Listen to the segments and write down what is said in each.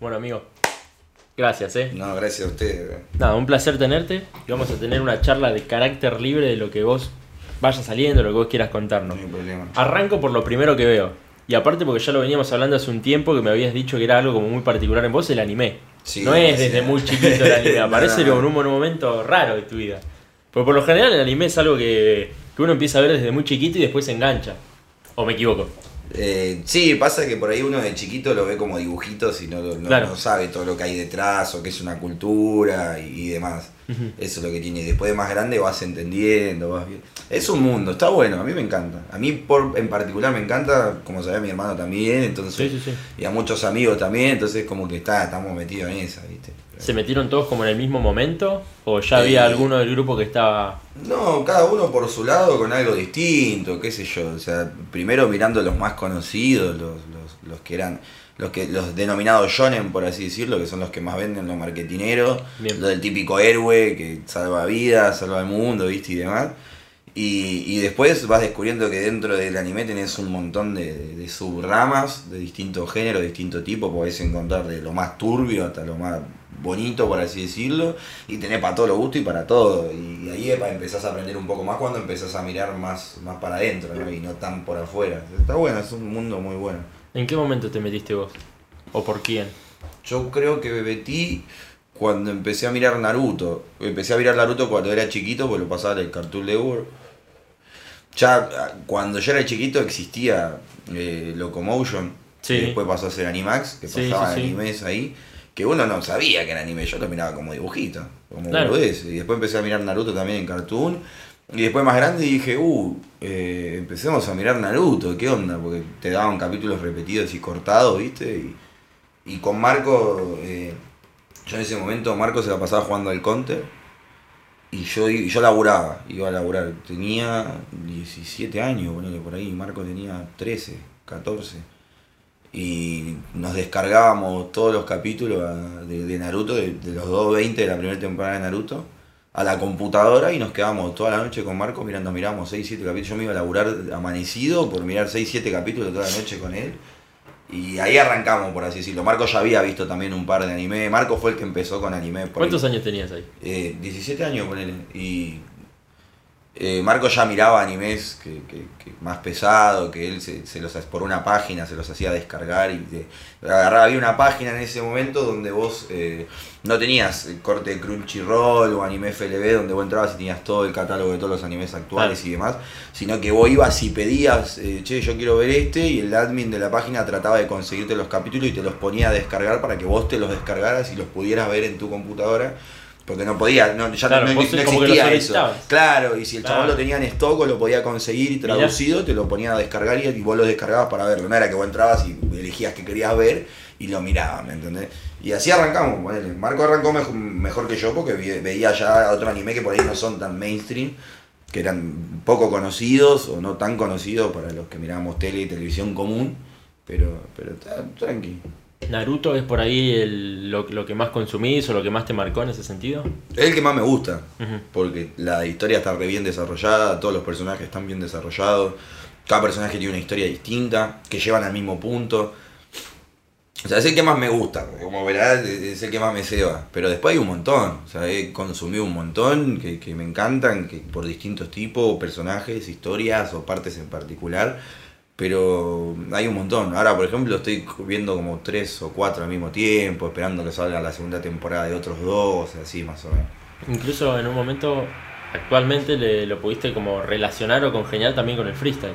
Bueno, amigo, gracias, ¿eh? No, gracias a ustedes. Nada, un placer tenerte. Y vamos a tener una charla de carácter libre de lo que vos vaya saliendo, lo que vos quieras No contarnos. hay problema. Arranco por lo primero que veo. Y aparte porque ya lo veníamos hablando hace un tiempo que me habías dicho que era algo como muy particular en vos, el anime. Sí, no es sí. desde muy chiquito el anime, No, aparece no, como no. en un momento raro de tu vida. Porque por lo general el anime es algo que, que uno empieza a ver desde muy chiquito y después se engancha. ¿O me equivoco? Eh, sí, pasa que por ahí uno de chiquito lo ve como dibujitos y no, no- Claro. no sabe todo lo que hay detrás o que es una cultura y, y demás. Eso es lo que tiene. Y después de más grande vas entendiendo, vas bien. Es un mundo, está bueno, a mí me encanta. A mí por, en particular me encanta, como sabía mi hermano también, entonces, Sí, sí, sí. y a muchos amigos también, entonces como que está, estamos metidos en esa, ¿viste? ¿Se metieron todos como en el mismo momento? ¿O ya había Eh, alguno del grupo que estaba... No, cada uno por su lado con algo distinto, qué sé yo. O sea, primero mirando los más conocidos, los, los, los que eran, los que los denominados shonen, por así decirlo, que son los que más venden los marketineros, Bien. lo del típico héroe que salva vidas, salva el mundo, viste, y demás. Y, y después vas descubriendo que dentro del anime tenés un montón de, de- de subramas de distintos géneros, de distinto tipo, podés encontrar de lo más turbio hasta lo más bonito, por así decirlo, y tenés para todo lo gusto y para todo. Y, ahí empezás a aprender un poco más cuando empezás a mirar más, más para adentro, ¿no? y no tan por afuera. Está bueno, es un mundo muy bueno. ¿En qué momento te metiste vos? ¿O por quién? Yo creo que me metí cuando empecé a mirar Naruto. Empecé a mirar Naruto cuando era chiquito, porque lo pasaba en el Cartoon Network. Ya cuando yo era chiquito existía eh, Locomotion, Sí. que después pasó a ser Animax, que Sí, pasaban sí, sí. animes ahí, que uno no sabía que era anime, yo lo miraba como dibujito, como Claro. boludez. Y después empecé a mirar Naruto también en Cartoon. Y después más grande dije, uh, eh, empecemos a mirar Naruto, ¿qué onda? Porque te daban capítulos repetidos y cortados, ¿viste? Y, y con Marco, eh, yo en ese momento Marco se la pasaba jugando al counter y yo, y yo laburaba, iba a laburar. Tenía 17 años, ponele por ahí, Marco tenía 13, 14. Y nos descargábamos todos los capítulos a- de, de Naruto, de, de los 2.20 de la primera temporada de Naruto, a la computadora y nos quedábamos toda la noche con Marco mirando, miramos 6, 7 capítulos. Yo me iba a laburar amanecido por mirar 6, 7 capítulos toda la noche con él. Y ahí arrancamos, por así decirlo. Marco ya había visto también un par de anime. Marco fue el que empezó con anime. Por ¿Cuántos ahí. años tenías ahí? Eh, 17 años, ponele. Y eh, Marco ya miraba animes que, que- que más pesado, que él se, se los por una página se los hacía descargar y te, agarraba. Había una página en ese momento donde vos eh, no tenías el corte de Crunchyroll o anime FLB, donde vos entrabas y tenías todo el catálogo de todos los animes actuales Claro. y demás, sino que vos ibas y pedías, eh, che, yo quiero ver este, y el admin de la página trataba de conseguirte los capítulos y te los ponía a descargar para que vos te los descargaras y los pudieras ver en tu computadora. Porque no podía, no, ya Claro, no, existía eso. Claro, y si el Claro. chabón lo tenía en stock o lo podía conseguir Mirá. traducido, te lo ponía a descargar y, y vos lo descargabas para verlo. No era que vos entrabas y elegías que querías ver y lo mirabas, ¿me entendés? Y así arrancamos, ponele. Marco arrancó mejor, mejor que yo porque veía ya otro anime que por ahí no son tan mainstream, que eran poco conocidos o no tan conocidos para los que mirábamos tele y televisión común, pero, pero está tranqui. ¿Naruto es por ahí el- lo, lo que más consumís o lo que más te marcó en ese sentido? Es el que más me gusta. Porque la historia está re bien desarrollada, todos los personajes están bien desarrollados, cada personaje tiene una historia distinta, que llevan al mismo punto. O sea, es el que más me gusta, como verás, es el que más me ceba. Pero después hay un montón, o sea, he consumido un montón que, que me encantan, que por distintos tipos, personajes, historias o partes en particular. Pero hay un montón. Ahora, por ejemplo, estoy viendo como tres o cuatro al mismo tiempo, esperando que salga la segunda temporada de otros dos, así más o menos. Incluso en un momento, actualmente le, lo pudiste como relacionar o congeniar también con el freestyle.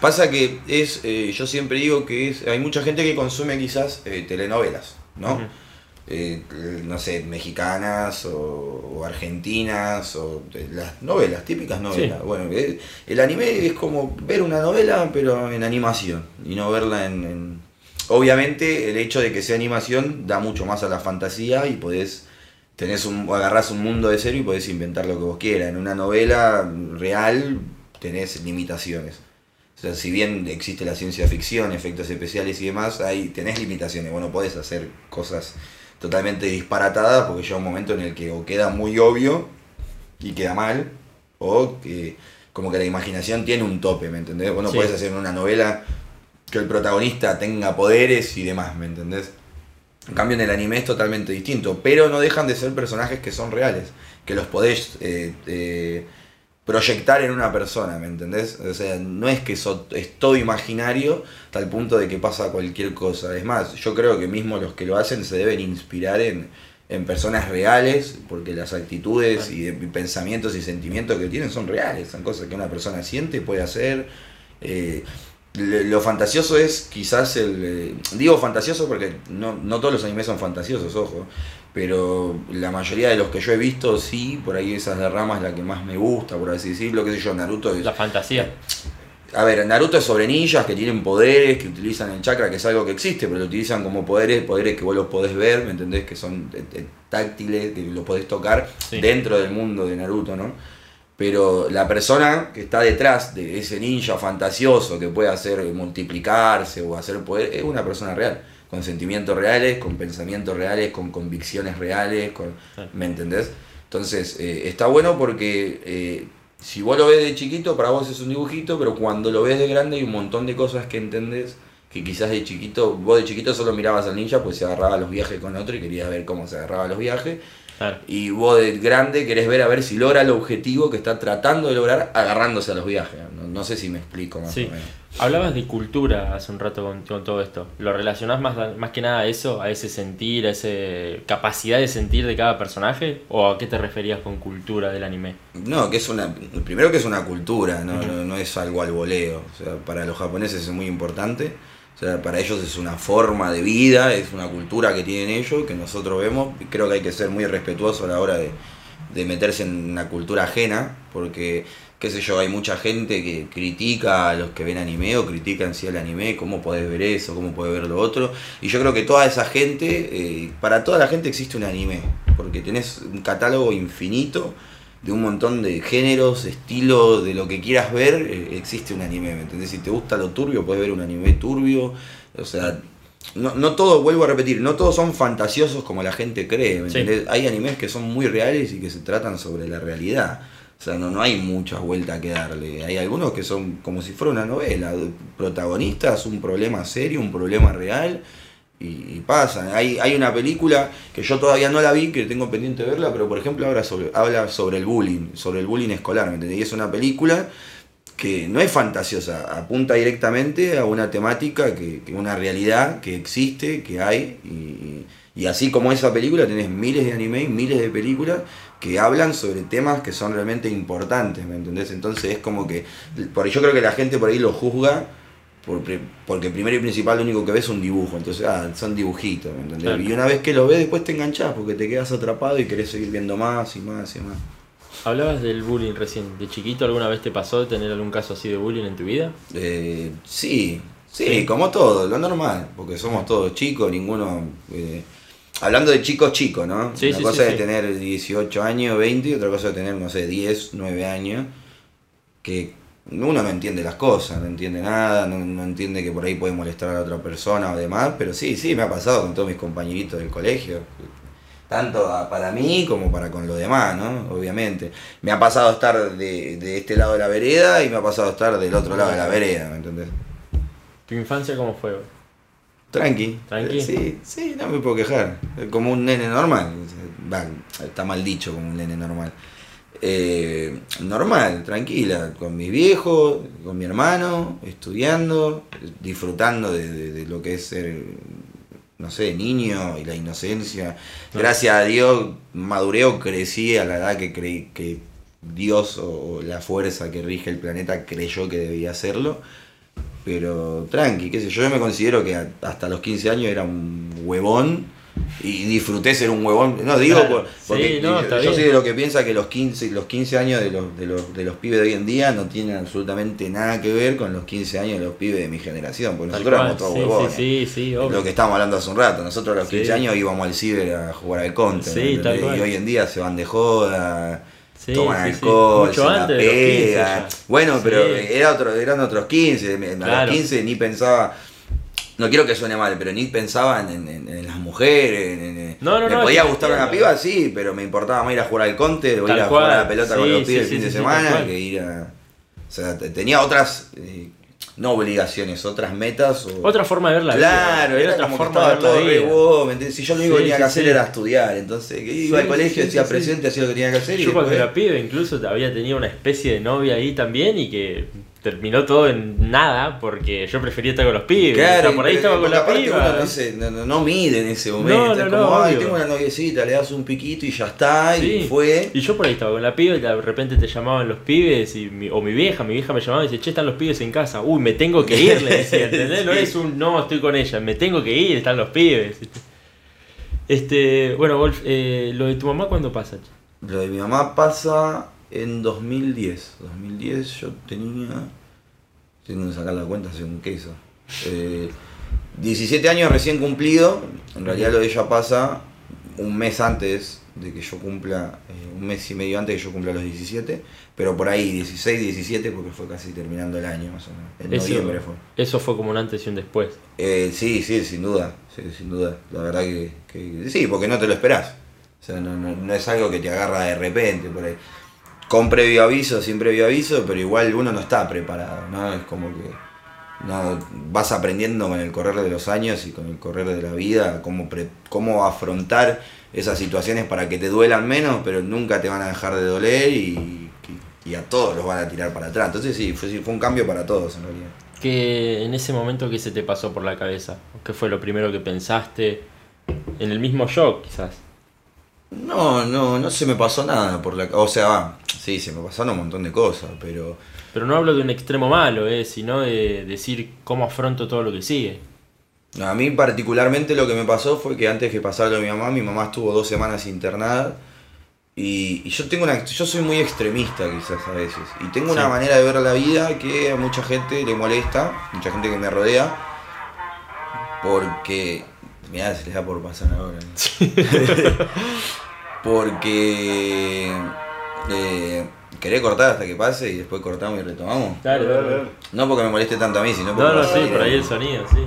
Pasa que es, eh, yo siempre digo que es, hay mucha gente que consume quizás eh, telenovelas, ¿no? Eh, no sé, mexicanas o, o argentinas o de las novelas, típicas novelas. Sí. Bueno, eh, el anime es como ver una novela pero en animación y no verla en, en- Obviamente el hecho de que sea animación da mucho más a la fantasía y podés tenés un, agarrás un mundo de cero y podés inventar lo que vos quieras. En una novela real tenés limitaciones. O sea, si bien existe la ciencia ficción, efectos especiales y demás, ahí tenés limitaciones. Bueno, podés hacer cosas totalmente disparatadas porque llega un momento en el que o queda muy obvio y queda mal, o que como que la imaginación tiene un tope, ¿me entendés? Vos no Sí. podés hacer una novela que el protagonista tenga poderes y demás, ¿me entendés? En cambio en el anime es totalmente distinto, pero no dejan de ser personajes que son reales, que los podés eh, eh, proyectar en una persona, ¿me entendés? O sea, no es que so- es todo imaginario tal punto de que pasa cualquier cosa. Es más, yo creo que mismo los que lo hacen se deben inspirar en, en personas reales, porque las actitudes y, pensamientos y sentimientos que tienen son reales, son cosas que una persona siente y puede hacer. Eh, lo fantasioso es quizás el... eh, digo fantasioso porque no, no todos los animes son fantasiosos, ojo, pero la mayoría de los que yo he visto sí, por ahí esas de rama es la que más me gusta, por así decirlo, qué sé yo, Naruto es... La fantasía. A ver, Naruto es sobre ninjas que tienen poderes, que utilizan el chakra, que es algo que existe, pero lo utilizan como poderes, poderes que vos los podés ver, ¿me entendés? Que son eh, eh, táctiles, que los podés tocar Sí. dentro del mundo de Naruto, ¿no? Pero la persona que está detrás de ese ninja fantasioso que puede hacer multiplicarse o hacer poder, es una persona real, con sentimientos reales, con pensamientos reales, con convicciones reales, con. ¿me entendés? Entonces, eh, está bueno porque eh, si vos lo ves de chiquito, para vos es un dibujito, pero cuando lo ves de grande hay un montón de cosas que entendés que quizás de chiquito, vos de chiquito solo mirabas al ninja, pues se agarraba los viajes con otro y querías ver cómo se agarraba los viajes. Claro. Y vos de grande querés ver a ver si logra el objetivo que está tratando de lograr agarrándose a los viajes. No, no sé si me explico más Sí. o menos. Hablabas de cultura hace un rato con, con todo esto. ¿Lo relacionás más, más que nada a eso, a ese sentir, a esa capacidad de sentir de cada personaje? ¿O a qué te referías con cultura del anime? No, que es una. Primero que es una cultura, no, no, no es algo al voleo. O sea, para los japoneses es muy importante. O sea, para ellos es una forma de vida, es una cultura que tienen ellos, que nosotros vemos. Y creo que hay que ser muy respetuoso a la hora de, de meterse en una cultura ajena, porque, qué sé yo, hay mucha gente que critica a los que ven anime o critica en sí el anime, cómo podés ver eso, cómo podés ver lo otro. Y yo creo que toda esa gente, eh, para toda la gente existe un anime, porque tenés un catálogo infinito de un montón de géneros, estilos, de lo que quieras ver, eh, existe un anime, ¿me entendés? Si te gusta lo turbio, puedes ver un anime turbio, o sea, no, no todo, vuelvo a repetir, no todos son fantasiosos como la gente cree, ¿me Sí. entendés? Hay animes que son muy reales y que se tratan sobre la realidad. O sea, no, no hay muchas vueltas que darle. Hay algunos que son como si fuera una novela. Protagonistas, un problema serio, un problema real. Y, y pasan. Hay, hay una película que yo todavía no la vi, que tengo pendiente de verla, pero por ejemplo habla sobre, habla sobre el bullying, sobre el bullying escolar, ¿me entendés? Y es una película que no es fantasiosa, apunta directamente a una temática, que, que una realidad que existe, que hay, y, así como esa película tenés miles de anime miles de películas que hablan sobre temas que son realmente importantes, ¿me entendés? Entonces es como que, por yo creo que la gente por ahí lo juzga porque primero y principal lo único que ves es un dibujo, entonces ah, son dibujitos, ¿me entendés? Claro. Y una vez que lo ves después te enganchás porque te quedas atrapado y querés seguir viendo más y más y más. Hablabas del bullying recién. ¿De chiquito alguna vez te pasó de tener algún caso así de bullying en tu vida? Eh, sí, sí, Sí. como todo, lo normal, porque somos todos chicos, ninguno... eh, hablando de chicos chicos, ¿no? Sí, Una sí, cosa es tener 18 años, 20, y otra cosa es tener, no sé, 10, 9 años, que uno no entiende las cosas, no entiende nada, no, no entiende que por ahí puede molestar a la otra persona o demás, pero sí, sí, me ha pasado con todos mis compañeritos del colegio. Tanto para mí como para con los demás, ¿no? Obviamente. Me ha pasado estar de, de este lado de la vereda y me ha pasado estar del otro lado de la vereda, ¿me entendés? ¿Tu infancia cómo fue? Tranqui. Tranqui. Sí, sí, no me puedo quejar. Como un nene normal. Va, está mal dicho como un nene normal. Eh, normal, tranquila, con mis viejos, con mi hermano, estudiando, disfrutando de, de- de lo que es ser, no sé, niño y la inocencia. Gracias a Dios maduré o crecí a la edad que creí que Dios o o la fuerza que rige el planeta creyó que debía hacerlo. Pero tranqui, qué sé yo, yo me considero que a- hasta los 15 años era un huevón y disfruté ser un huevón. No, digo Claro, porque sí, no, yo, yo soy de lo que piensa que los 15, los 15 años de los, de, los, de los pibes de hoy en día no tienen absolutamente nada que ver con los 15 años de los pibes de mi generación, porque Tal nosotros cual. éramos todos sí, huevones. sí, sí. Lo que estábamos hablando hace un rato, nosotros a los 15 Sí. años íbamos al ciber a jugar al cual. y hoy en día se van de joda, Sí, toman sí, sí. alcohol, Mucho se la antes de los 15 pegan. ya. Bueno, pero era otro, eran otros 15, me- a Claro. los 15 ni pensaba, no quiero que suene mal, pero ni pensaba en, en- en las mujeres, en- No, no, me no, podía gustar una piba, sí, pero me importaba más ir a jugar al counter o ir a cual. jugar a la pelota con los pibes el fin de semana que ir a... O sea, te- tenía otras... eh, no obligaciones, otras metas. O... Otra forma de ver la claro, vida. era, otra como que forma de ver la todo re vida. vos, ¿me entendés? Si yo lo único Sí, que tenía sí, que hacer sí. era estudiar, entonces que iba al colegio, sí, presente, hacía lo que tenía que hacer y Yo cuando después- era pibe incluso había tenido una especie de novia ahí también y que terminó todo en nada porque yo prefería estar con los pibes. Claro, o sea, por ahí estaba con la piba. no, se- no, no- no mide en ese momento. No, no, es no, como, ay, obvio. tengo una noviecita, le das un piquito y ya está, y fue. Y yo por ahí estaba con la piba y de repente te llamaban los pibes y mi- o mi vieja, mi vieja me llamaba y dice, che, están los pibes en casa. Uy, me tengo que ir, le decía, ¿entendés? No es un, no, estoy con ella, me tengo que ir, están los pibes. Este, bueno, Wolf, eh, lo de tu mamá, ¿cuándo pasa? Lo de mi mamá pasa en 2010. 2010 yo tenía. Tengo que sacar la cuenta, hace un queso. Eh, 17 años recién cumplido. En realidad lo de ella pasa un mes antes de que yo cumpla, eh, un mes y medio antes de que yo cumpla los 17. Pero por ahí, 16, 17, porque fue casi terminando el año más o menos. En Eso- noviembre fue. Eso fue como un antes y un después. Eh, sí, sí, sin duda, sí, sin duda. La verdad que, que sí, porque no te lo esperás. O sea, no, no- no es algo que te agarra de repente por ahí. Con previo aviso, sin previo aviso, pero igual uno no está preparado, ¿no? Es como que no, vas aprendiendo con el correr de los años y con el correr de la vida cómo, cómo afrontar esas situaciones para que te duelan menos, pero nunca te van a dejar de doler y, a todos los van a tirar para atrás. Entonces sí, fue, un cambio para todos en realidad. que en ese momento qué se te pasó por la cabeza? ¿Qué fue lo primero que pensaste? En el mismo shock, quizás. No, no, no se me pasó nada por la... O sea, va, sí, se me pasaron un montón de cosas, pero... Pero no hablo de un extremo malo, eh, sino de decir cómo afronto todo lo que sigue. A mí particularmente lo que me pasó fue que antes que pasara lo de mi mamá, mi mamá estuvo dos semanas internada y, y yo tengo una, yo soy muy extremista quizás a veces y tengo una manera de ver la vida que a mucha gente le molesta, mucha gente que me rodea, porque mirá, se les da por pasar ahora. ¿no? porque eh, querés cortar hasta que pase y después cortamos y retomamos. Dale, Dale, dale. dale. No porque me moleste tanto a mí, sino porque No, no, a sí, por ahí el sonido, sí.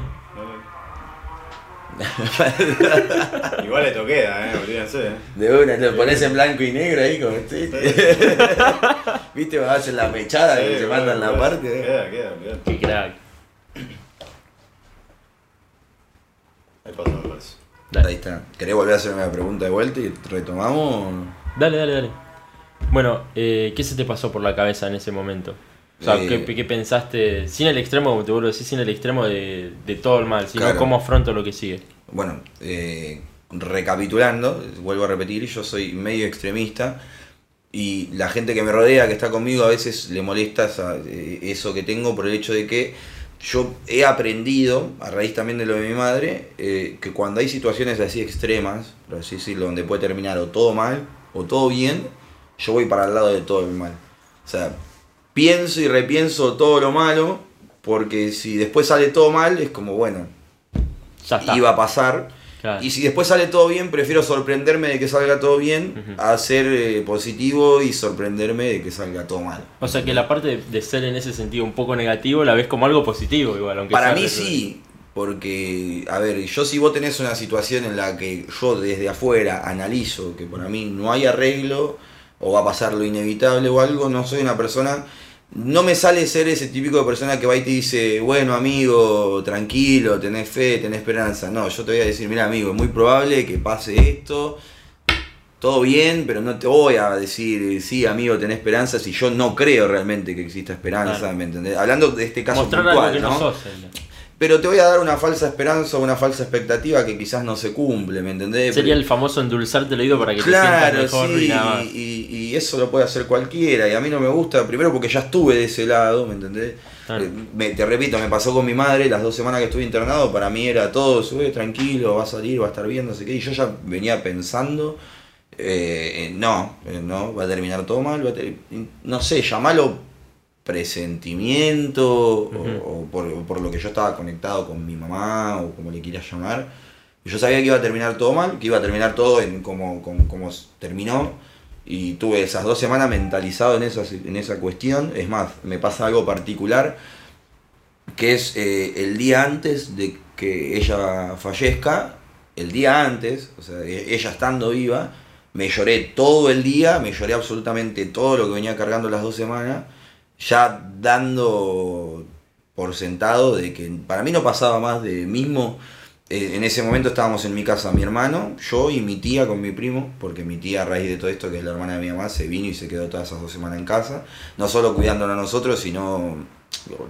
Igual esto queda, eh, olvídense. eh. De una, lo pones en blanco y negro ahí como estoy. ¿Viste? Cuando hacen la mechada que Sí, se bueno, mandan la queda, parte. eh. Queda, queda, queda. Qué crack. Ahí pasó, me parece. Ahí Dale, está. ¿Querés volver a hacerme la pregunta de vuelta y retomamos? dale, dale. dale. Bueno, eh, ¿qué se te pasó por la cabeza en ese momento? O sea, Eh, ¿qué, qué pensaste? Sin el extremo, como te vuelvo a decir, sin el extremo de, de todo el mal, sino Claro. cómo afronto lo que sigue. Bueno, eh, recapitulando, vuelvo a repetir, yo soy medio extremista y la gente que me rodea, que está conmigo, a veces le molesta esa- eh, eso que tengo por el hecho de que yo he aprendido, a raíz también de lo de mi madre, eh, que cuando hay situaciones así extremas, por así decirlo, donde puede terminar o todo mal o todo bien, yo voy para el lado de todo el mal. O sea, pienso y repienso todo lo malo, porque si después sale todo mal, es como, bueno, Ya está. iba a pasar. Claro. Y si después sale todo bien, prefiero sorprenderme de que salga todo bien a ser eh, positivo y sorprenderme de que salga todo mal. O sea que la parte de, ser en ese sentido un poco negativo la ves como algo positivo igual, aunque Para mí sí, porque, a ver, yo si vos tenés una situación en la que yo desde afuera analizo que para mí no hay arreglo o va a pasar lo inevitable o algo, no soy una persona... No me sale ser ese típico de persona que va y te dice, bueno amigo, tranquilo, tenés fe, tenés esperanza. No, yo te voy a decir, mira amigo, es muy probable que pase esto, todo bien, pero no te voy a decir, sí amigo, tenés esperanza, si yo no creo realmente que exista esperanza, Claro. ¿me entendés? Hablando de este caso Mostrar puntual, algo que no, ¿no? sos. el- Pero te voy a dar una falsa esperanza o una falsa expectativa que quizás no se cumple, ¿me entendés? Sería el famoso endulzarte el oído para que claro, te sientas mejor sí, y nada más. y, y eso lo puede hacer cualquiera, y a mí no me gusta, primero porque ya estuve de ese lado, ¿me entendés? Claro. Eh, me- te repito, me pasó con mi madre, las dos semanas que estuve internado, para mí era todo, sube tranquilo, va a salir, va a estar bien, no sé qué, y yo ya venía pensando, eh, no, no, va a terminar todo mal, va a ter- no sé, llamalo presentimiento o- por, o por lo que yo estaba conectado con mi mamá o como le quieras llamar. Yo sabía que iba a terminar todo mal, que iba a terminar todo en como, como, como terminó y tuve esas dos semanas mentalizado en esa, en esa cuestión. Es más, me pasa algo particular que es eh, el día antes de que ella fallezca, el día antes, o sea, e- ella estando viva, me lloré todo el día, me lloré absolutamente todo lo que venía cargando las dos semanas, ya dando por sentado de que para mí no pasaba más de mismo. eh, en ese momento estábamos en mi casa mi hermano, yo y mi tía con mi primo, porque mi tía a raíz de todo esto, que es la hermana de mi mamá, se vino y se quedó todas esas dos semanas en casa, no solo cuidándonos a nosotros, sino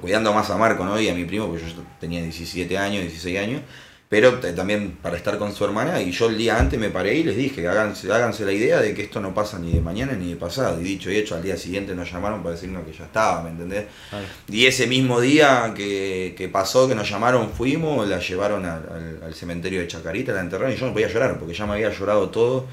cuidando más a Marco ¿no? y a mi primo, porque yo tenía 17 años, 16 años, pero t- también para estar con su hermana, y yo el día antes me paré y les dije, háganse, háganse la idea de que esto no pasa ni de mañana ni de pasado, y dicho y hecho, al día siguiente nos llamaron para decirnos que ya estaba, ¿me entendés? Y ese mismo día que, que pasó, que nos llamaron, fuimos, la llevaron al, al- al cementerio de Chacarita, la enterraron y yo no podía llorar porque ya me había llorado todo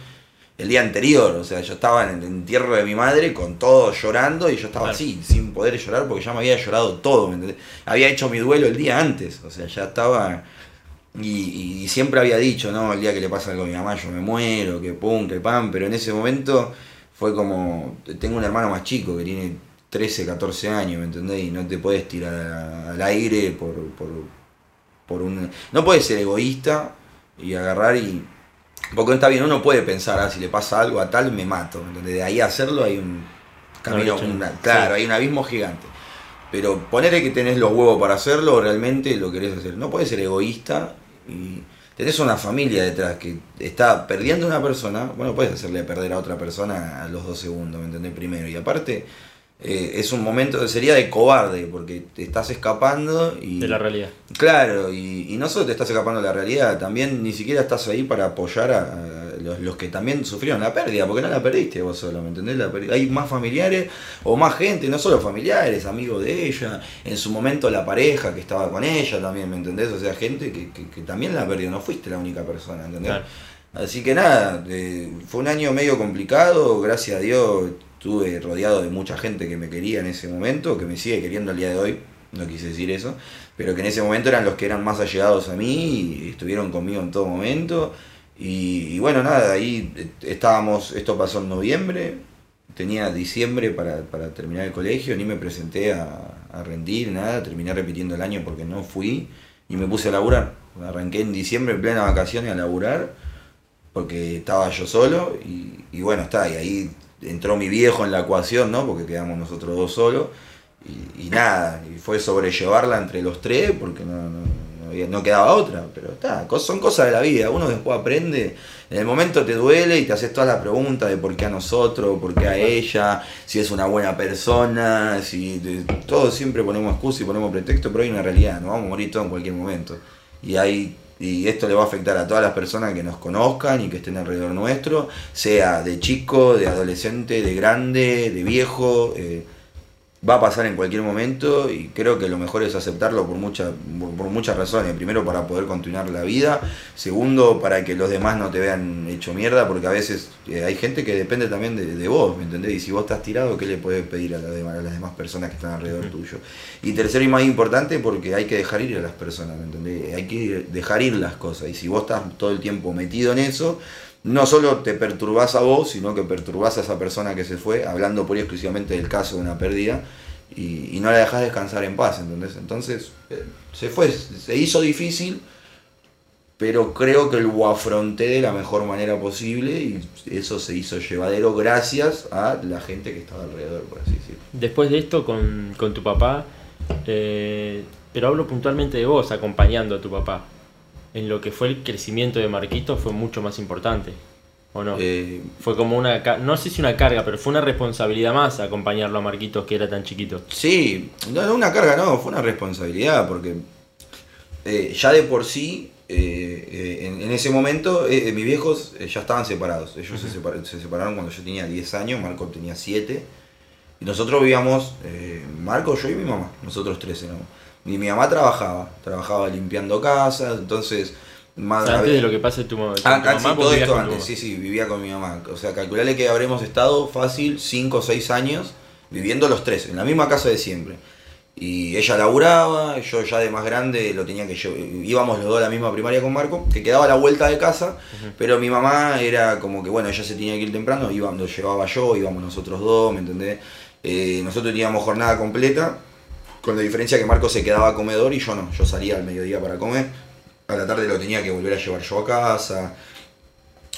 el día anterior. O sea, yo estaba en el entierro de mi madre con todo llorando y yo estaba así, sin poder llorar porque ya me había llorado todo. ¿me entendés? Había hecho mi duelo el día antes, o sea, ya estaba. Y, y siempre había dicho, no, el día que le pasa algo a mi mamá yo me muero, que pum, que pam, pero en ese momento fue como, tengo un hermano más chico que tiene 13, 14 años, ¿me entendés? Y no te puedes tirar a- al aire por, por, por un... No puedes ser egoísta y agarrar y... Porque está bien, uno puede pensar, ah, si le pasa algo a tal, me mato, ¿me entendés? De ahí a hacerlo hay un camino, una- claro, Sí. hay un abismo gigante. Pero ponele que tenés los huevos para hacerlo realmente lo querés hacer. No puedes ser egoísta y tenés una familia detrás que está perdiendo una persona. Bueno, puedes hacerle perder a otra persona a los dos segundos, ¿me entendés? Primero. Y aparte, eh, es un momento, sería de cobarde porque te estás escapando y... De la realidad. Claro, y, y no solo te estás escapando de la realidad, también ni siquiera estás ahí para apoyar a, a los, los que también sufrieron la pérdida, porque no la perdiste vos solo, ¿me entendés? La hay más familiares o más gente, no solo familiares, amigos de ella, en su momento la pareja que estaba con ella también, ¿me entendés? O sea, gente que, que- que también la perdió, no fuiste la única persona, ¿entendés? Claro. Así que nada, eh, fue un año medio complicado, gracias a Dios estuve rodeado de mucha gente que me quería en ese momento, que me sigue queriendo al día de hoy, no quise decir eso, pero que en ese momento eran los que eran más allegados a mí y estuvieron conmigo en todo momento. Y, y bueno, nada, ahí estábamos, esto pasó en noviembre, tenía diciembre para, para terminar el colegio, ni me presenté a, rendir, nada, terminé repitiendo el año porque no fui y me puse a laburar. Arranqué en diciembre en plena vacaciones a laburar porque estaba yo solo y, y bueno, está, y ahí entró mi viejo en la ecuación, ¿no? Porque quedamos nosotros dos solos y, y nada, y fue sobrellevarla entre los tres porque no, no, no quedaba otra, pero está, son cosas de la vida, uno después aprende, en el momento te duele y te haces todas las preguntas de por qué a nosotros, por qué a ella, si es una buena persona, si todos siempre ponemos excusa y ponemos pretexto, pero hay una realidad, nos vamos a morir todos en cualquier momento. Y hay y esto le va a afectar a todas las personas que nos conozcan y que estén alrededor nuestro, sea de chico, de adolescente, de grande, de viejo, eh, va a pasar en cualquier momento y creo que lo mejor es aceptarlo por, muchas por, por muchas razones. Primero para poder continuar la vida, segundo para que los demás no te vean hecho mierda, porque a veces eh, hay gente que depende también de, de vos, ¿me entendés? Y si vos estás tirado, ¿qué le puedes pedir a, demás- a las demás personas que están alrededor tuyo? Y tercero y más importante, porque hay que dejar ir a las personas, ¿me entendés? Hay que dejar ir las cosas. Y si vos estás todo el tiempo metido en eso, no solo te perturbás a vos, sino que perturbás a esa persona que se fue, hablando por y exclusivamente del caso de una pérdida, y, no la dejás descansar en paz, ¿entendés? Entonces, eh, se fue, se hizo difícil, pero creo que lo afronté de la mejor manera posible y eso se hizo llevadero gracias a la gente que estaba alrededor, por así decirlo. Después de esto con, con tu papá, eh, pero hablo puntualmente de vos acompañando a tu papá. En lo que fue el crecimiento de Marquito fue mucho más importante, ¿o no? Eh, Fue como una, no sé si una carga, pero fue una responsabilidad más acompañarlo a Marquitos que era tan chiquito. Sí, no, no una carga, no, fue una responsabilidad, porque eh, ya de por sí, eh, eh, en, en ese momento, eh, mis viejos ya estaban separados. Ellos se, separ- se separaron cuando yo tenía 10 años, Marco tenía 7. Y nosotros vivíamos, eh, Marco, yo y mi mamá, nosotros tres éramos. Y mi mamá trabajaba, trabajaba limpiando casas, entonces... O más- sea, antes de lo que pase tu, Ah, tu ah, mamá, vos todo esto antes, sí, sí, vivía con mi mamá. O sea, calcularle que habremos estado fácil 5 o 6 años viviendo los tres, en la misma casa de siempre. Y ella laburaba, yo ya de más grande lo tenía que yo, íbamos los dos a la misma primaria con Marco, que quedaba a la vuelta de casa, pero mi mamá era como que, bueno, ella se tenía que ir temprano, iba, lo llevaba yo, íbamos nosotros dos, ¿me entendés? Eh, nosotros teníamos jornada completa, con la diferencia que Marco se quedaba a comedor y yo no, yo salía al mediodía para comer, a la tarde lo tenía que volver a llevar yo a casa.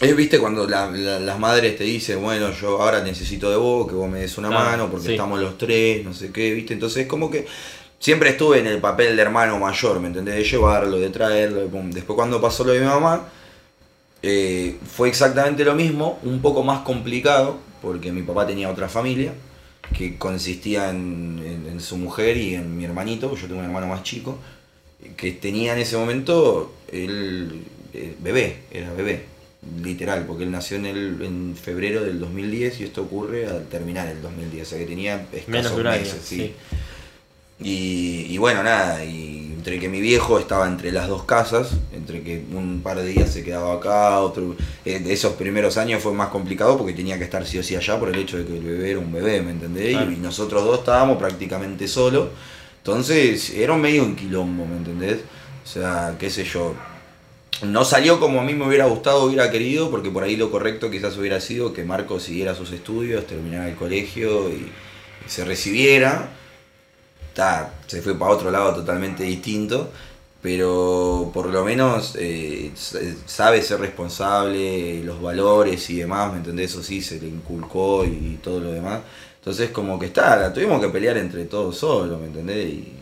Es, viste, cuando la- la- las madres te dicen, bueno, yo ahora necesito de vos, que vos me des una Claro, mano, porque sí. estamos los tres, no sé qué, viste. Entonces, como que siempre estuve en el papel de hermano mayor, ¿me entendés? De llevarlo, de traerlo. pum. Después cuando pasó lo de mi mamá, eh, fue exactamente lo mismo, un poco más complicado, porque mi papá tenía otra familia, que consistía en, en- en su mujer y en mi hermanito, yo tengo un hermano más chico, que tenía en ese momento el eh, bebé, era bebé, literal, porque él nació en, el, en febrero del 2010 y esto ocurre al terminar el 2010, o sea que tenía escasos Menos meses, sí. Y, y bueno, nada, y entre que mi viejo estaba entre las dos casas, entre que un par de días se quedaba acá, otro... eh, esos primeros años fue más complicado porque tenía que estar sí o sí allá por el hecho de que el bebé era un bebé, ¿me entendés? Claro. Y, nosotros dos estábamos prácticamente solos, entonces era un medio un quilombo, ¿me entendés? O sea, qué sé yo. No salió como a mí me hubiera gustado, hubiera querido, porque por ahí lo correcto quizás hubiera sido que Marco siguiera sus estudios, terminara el colegio y, y se recibiera ta, se fue para otro lado totalmente distinto, pero por lo menos eh, sabe ser responsable, los valores y demás, ¿me entendés? Eso sí, se le inculcó y todo lo demás. Entonces como que está, la tuvimos que pelear entre todos solos, ¿me entendés? Y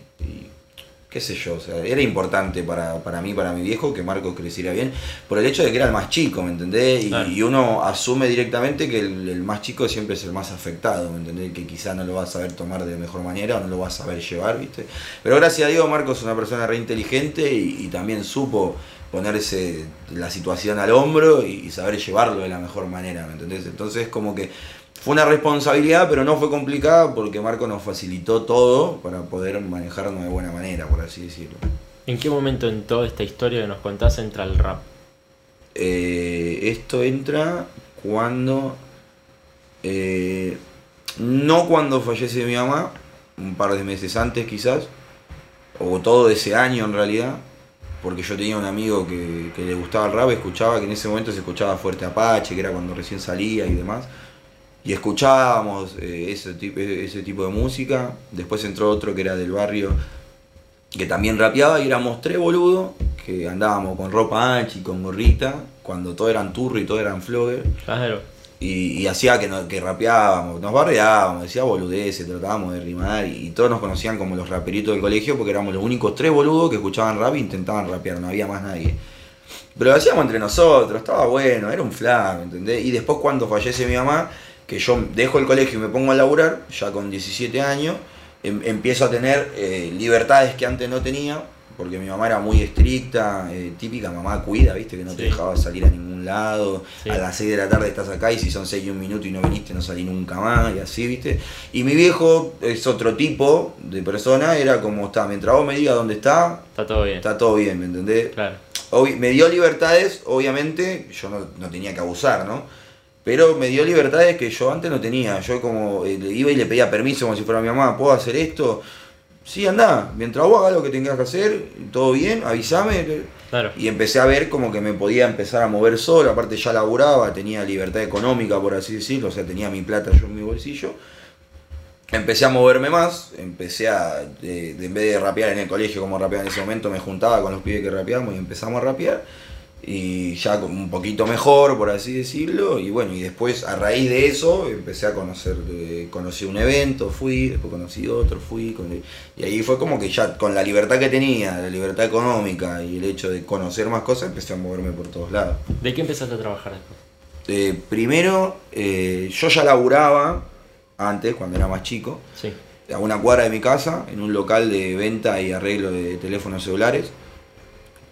qué sé yo, o sea, era importante para, para mí, para mi viejo, que Marco creciera bien, por el hecho de que era el más chico, ¿me entendés? Y, Claro. y uno asume directamente que el, el más chico siempre es el más afectado, ¿me entendés? Que quizá no lo va a saber tomar de mejor manera o no lo va a saber llevar, ¿viste? Pero gracias a Dios Marco es una persona re inteligente y, y también supo ponerse la situación al hombro y, y saber llevarlo de la mejor manera, ¿me entendés? Entonces como que fue una responsabilidad, pero no fue complicada porque Marco nos facilitó todo para poder manejarnos de buena manera, por así decirlo. ¿En qué momento en toda esta historia que nos contás entra el rap? Eh, esto entra cuando... eh, no cuando fallece mi mamá, un par de meses antes quizás, o todo ese año en realidad, porque yo tenía un amigo que, que le gustaba el rap, escuchaba que en ese momento se escuchaba Fuerte Apache, que era cuando recién salía y demás, y escuchábamos eh, ese, tipo, ese tipo de música, después entró otro que era del barrio, que también rapeaba y éramos tres boludos que andábamos con ropa ancha y con gorrita, cuando todos eran turro y todos eran flogger, Claro. y, y hacía que, que rapeábamos, nos barreábamos, decía boludeces, tratábamos de rimar y, y todos nos conocían como los raperitos del colegio porque éramos los únicos tres boludos que escuchaban rap e intentaban rapear, no había más nadie. Pero lo hacíamos entre nosotros, estaba bueno, era un flan, ¿entendés? Y después cuando fallece mi mamá, que yo dejo el colegio y me pongo a laburar, ya con 17 años, em- empiezo a tener eh, libertades que antes no tenía, porque mi mamá era muy estricta, eh, típica mamá cuida, viste, que no te Sí. dejaba salir a ningún lado, Sí. a las 6 de la tarde estás acá y si son 6 y un minuto y no viniste no salí nunca más, y así, viste. Y mi viejo es otro tipo de persona, era como está, mientras vos me digas dónde está, Está todo bien. está todo bien, ¿me entendés? Claro. Obvi- me dio libertades, obviamente, yo no, no tenía que abusar, ¿no? Pero me dio libertades que yo antes no tenía. Yo como eh, iba y le pedía permiso como si fuera mi mamá, ¿puedo hacer esto? Sí, anda, mientras vos hagas lo que tengas que hacer, todo bien, avísame. Claro. Y empecé a ver como que me podía empezar a mover solo, aparte ya laburaba, tenía libertad económica, por así decirlo, o sea, tenía mi plata yo en mi bolsillo. Empecé a moverme más, empecé a, de, de- en vez de rapear en el colegio como rapeaba en ese momento, me juntaba con los pibes que rapeábamos y empezamos a rapear. Y ya como un poquito mejor, por así decirlo. Y bueno, y después a raíz de eso empecé a conocer, eh, conocí un evento, fui, después conocí otro, fui. con- y ahí fue como que ya con la libertad que tenía, la libertad económica y el hecho de conocer más cosas, empecé a moverme por todos lados. ¿De qué empezaste a trabajar después? Eh, primero, eh, yo ya laburaba antes, cuando era más chico, Sí. a una cuadra de mi casa, en un local de venta y arreglo de teléfonos celulares.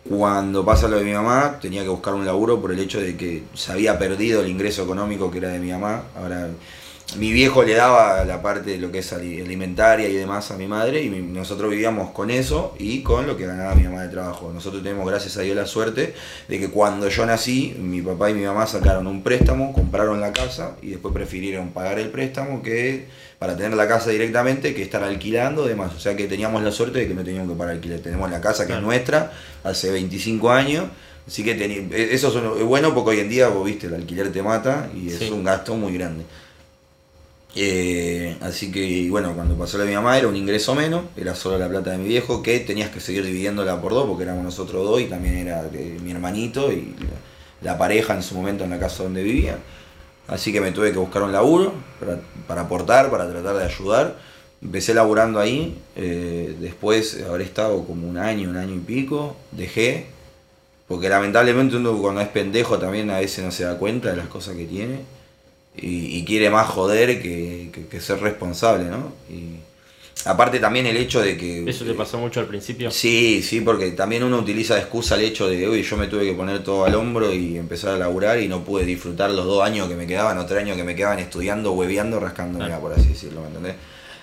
Cuando pasa lo de mi mamá, tenía que buscar un laburo por el hecho de que se había perdido el ingreso económico que era de mi mamá. Ahora, mi viejo le daba la parte de lo que es ali- alimentaria y demás a mi madre y nosotros vivíamos con eso y con lo que ganaba mi mamá de trabajo. Nosotros tenemos, gracias a Dios, la suerte de que cuando yo nací, mi papá y mi mamá sacaron un préstamo, compraron la casa y después prefirieron pagar el préstamo que para tener la casa directamente que estar alquilando demás. O sea que teníamos la suerte de que no teníamos que pagar alquiler. Tenemos la casa que es nuestra hace 25 años. Así que teni- e- eso es bueno porque hoy en día, vos viste, el alquiler te mata y es Sí. un gasto muy grande. Eh, así que bueno, cuando pasó lo de mi mamá era un ingreso menos, era solo la plata de mi viejo, que tenías que seguir dividiéndola por dos porque éramos nosotros dos y también era de mi hermanito y la, la pareja en su momento en la casa donde vivía. Así que me tuve que buscar un laburo para, aportar, para tratar de ayudar. Empecé laburando ahí, eh, después habré estado como un año, un año y pico, dejé, porque lamentablemente uno cuando es pendejo también a veces no se da cuenta de las cosas que tiene y, quiere más joder que, que- que ser responsable, ¿no? Y aparte también el hecho de que... ¿Eso te pasó mucho al principio? Sí, sí, porque también uno utiliza de excusa el hecho de, uy, yo me tuve que poner todo al hombro y empezar a laburar y no pude disfrutar los dos años que me quedaban, o tres años que me quedaban estudiando, hueveando, rascándome, por así decirlo, ¿me entendés?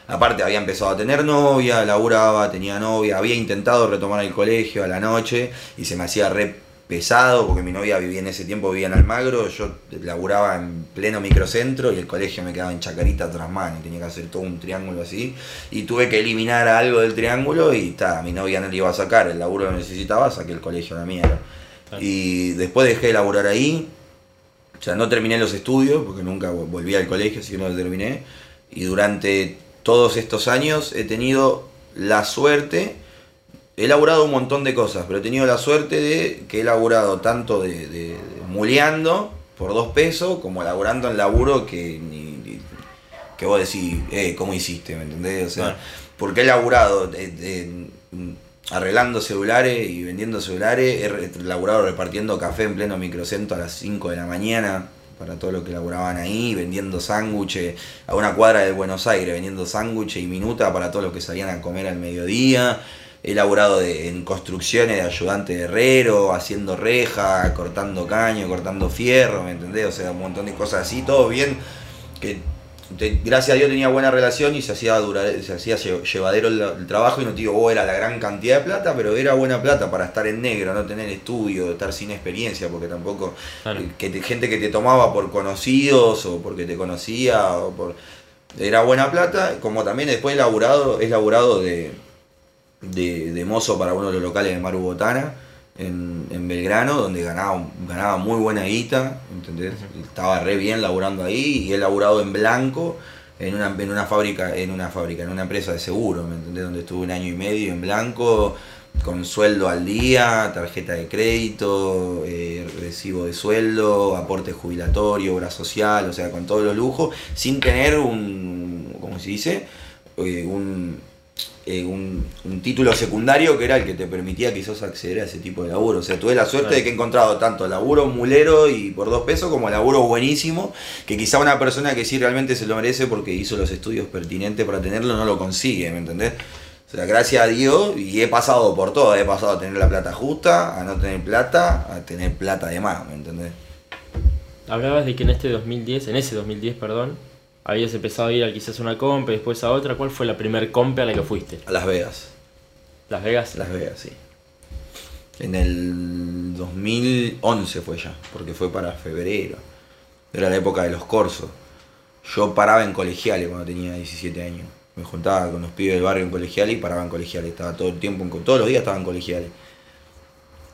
Aparte había empezado a tener novia, laburaba, tenía novia, había intentado retomar el colegio a la noche y se me hacía re pesado porque mi novia vivía en ese tiempo, vivía en Almagro, yo laburaba en pleno microcentro y el colegio me quedaba en Chacarita Trasman y tenía que hacer todo un triángulo así y tuve que eliminar algo del triángulo y ta, mi novia no le iba a sacar, el laburo lo necesitaba, saqué el colegio a la mierda. Y después dejé de laburar ahí, o sea, no terminé los estudios porque nunca vol- volví al colegio, así que no lo terminé. Y durante todos estos años he tenido la suerte, he laburado un montón de cosas, pero he tenido la suerte de que he laburado tanto de, de- de muleando por dos pesos como laburando en laburo que ni, ni- que vos decís, eh, ¿cómo hiciste? ¿Me entendés? O sea, porque he de- de- mm, arreglando celulares y vendiendo celulares, he laburado repartiendo café en pleno microcentro a las 5 de la mañana para todos los que laburaban ahí, vendiendo sándwiches a una cuadra de Buenos Aires, vendiendo sándwiches y minuta para todos los que salían a comer al mediodía. He laburado de- en construcciones de ayudante de herrero, haciendo reja, cortando caño, cortando fierro, ¿me entendés? O sea, un montón de cosas así, todo bien, que te- gracias a Dios tenía buena relación y se hacía durar, se hacía lle- llevadero el, el trabajo y no te digo, oh, era la gran cantidad de plata, pero era buena plata para estar en negro, no tener estudio, estar sin experiencia, porque tampoco Claro. eh, que te- gente que te tomaba por conocidos o porque te conocía o por era buena plata, como también después laburado, es laburado de, de, de mozo para uno de los locales de Maru Botana en, en Belgrano, donde ganaba, ganaba muy buena guita, ¿entendés? Estaba re bien laburando ahí y he laburado en blanco en una, en una fábrica, en una fábrica, en una empresa de seguro, ¿me entendés? Donde estuve un año y medio en blanco, con sueldo al día, tarjeta de crédito, eh, recibo de sueldo, aporte jubilatorio, obra social, o sea, con todos los lujos, sin tener un, ¿cómo se dice? Eh, un, eh, un, un título secundario que era el que te permitía quizás acceder a ese tipo de laburo. O sea, tuve la suerte Claro. de que he encontrado tanto laburo mulero y por dos pesos como laburo buenísimo, que quizá una persona que sí realmente se lo merece porque hizo los estudios pertinentes para tenerlo no lo consigue, ¿me entendés? O sea, gracias a Dios, y he pasado por todo, he pasado a tener la plata justa, a no tener plata, a tener plata de más, ¿me entendés? Hablabas de que en este 2010, en ese 2010, perdón, habías empezado a ir a quizás una compa y después a otra. ¿Cuál fue la primer compa a la que fuiste? A Las Vegas. Las Vegas. Las Vegas, sí. En el 2011 fue ya, porque fue para febrero. Era la época de los corsos. Yo paraba en colegiales cuando tenía 17 años. Me juntaba con los pibes del barrio en colegiales y paraba en colegiales. Estaba todo el tiempo, en, todos los días estaba en colegiales.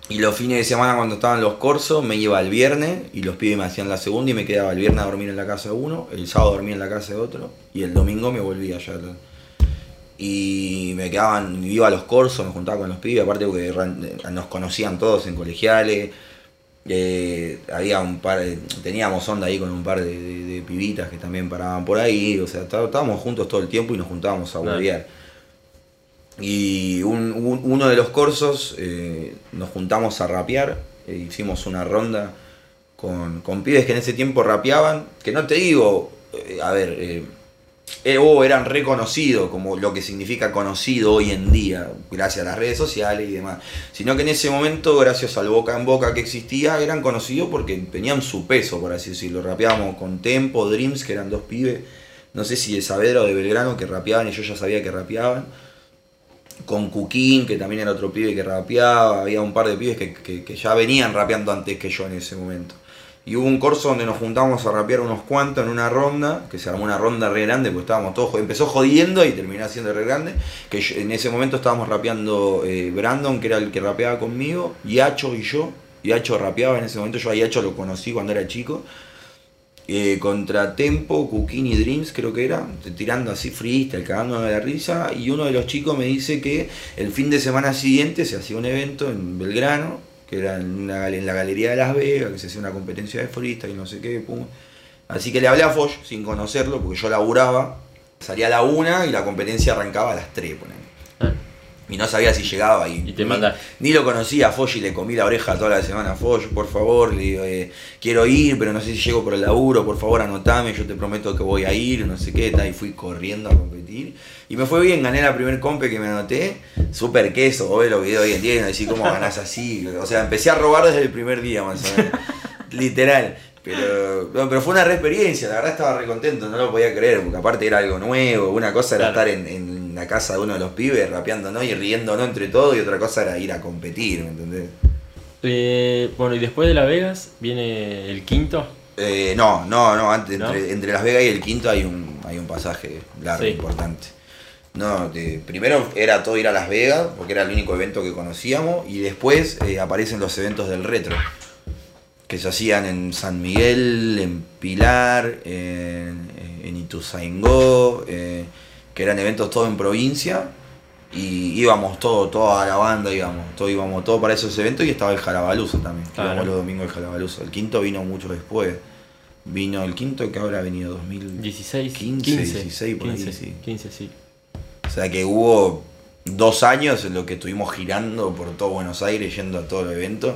Y los fines de semana cuando estaban los corsos me iba el viernes y los pibes me hacían la segunda y me quedaba el viernes a dormir en la casa de uno, el sábado a dormir en la casa de otro y el domingo me volvía ya. Y me quedaban, iba a los corsos, me juntaba con los pibes, aparte porque ran- nos conocían todos en colegiales. eh, había un par de- teníamos onda ahí con un par de, de- de pibitas que también paraban por ahí, o sea, está- estábamos juntos todo el tiempo y nos juntábamos a Claro. Y un- un- uno de los corsos eh, nos juntamos a rapear, e hicimos una ronda con, con pibes que en ese tiempo rapeaban, que no te digo, eh, a ver, eh, eh, oh, eran reconocidos, como lo que significa conocido hoy en día, gracias a las redes sociales y demás, sino que en ese momento, gracias al boca en boca que existía, eran conocidos porque tenían su peso, por así decirlo. Rapeábamos con Tempo, Dreams, que eran dos pibes, no sé si de Saavedra o de Belgrano, que rapeaban y yo ya sabía que rapeaban con Cuquín, que también era otro pibe que rapeaba, había un par de pibes que, que- ya venían rapeando antes que yo en ese momento. Y hubo un corso donde nos juntamos a rapear unos cuantos en una ronda, que se armó una ronda re grande, porque estábamos todos, empezó jodiendo y terminó siendo re grande, que en ese momento estábamos rapeando eh, Brandon, que era el que rapeaba conmigo, Yacho y yo, Yacho rapeaba en ese momento, yo a Yacho lo conocí cuando era chico, eh, contra Tempo, y Dreams creo que era, tirando así freestyle, cagándome de la risa, y uno de los chicos me dice que el fin de semana siguiente se hacía un evento en Belgrano, que era en, la Galería de Las Vegas, que se hacía una competencia de freestyle y no sé qué, pum. Así que le hablé a Foch sin conocerlo, porque yo laburaba salía a la una y la competencia arrancaba a las 3, ponele. Y no sabía si llegaba y, Y te ni, lo conocía a Foggi, le comí la oreja toda la semana. Foggi, por favor, le digo, eh, quiero ir, pero no sé si llego por el laburo, por favor anotame, yo te prometo que voy a ir, no sé qué, tal, y fui corriendo a competir. Y me fue bien, gané la primer compe que me anoté, súper queso, vos ves los videos hoy en día y no decís cómo ganás así. O sea, empecé a robar desde el primer día más o menos. Literal. Pero, no, pero fue una re experiencia, la verdad estaba re contento, no lo podía creer, porque aparte era algo nuevo, una cosa era Claro. estar en, en la casa de uno de los pibes rapeando ¿no? y riéndonos entre todos y otra cosa era ir a competir, ¿me entendés? eh, bueno, y después de La Vegas viene el quinto. Eh, no, no, no, antes, ¿No? Entre, entre Las Vegas y el quinto hay un, hay un pasaje largo, Sí. importante. No, de- primero era todo ir a Las Vegas, porque era el único evento que conocíamos, y después eh, aparecen los eventos del retro, que se hacían en San Miguel, en Pilar, en, en Ituzaingó, eh, que eran eventos todos en provincia, y íbamos todo, toda la banda íbamos, todo íbamos todo para esos eventos y estaba el Jalabaluso también, que Claro. íbamos los domingos el Jalabaluso. El quinto vino mucho después. Vino el quinto que ahora ha venido 2000. 16, 15, 15, 16 por ahí, 15, sí. 15, sí. O sea que hubo dos años en los que estuvimos girando por todo Buenos Aires, yendo a todos los eventos,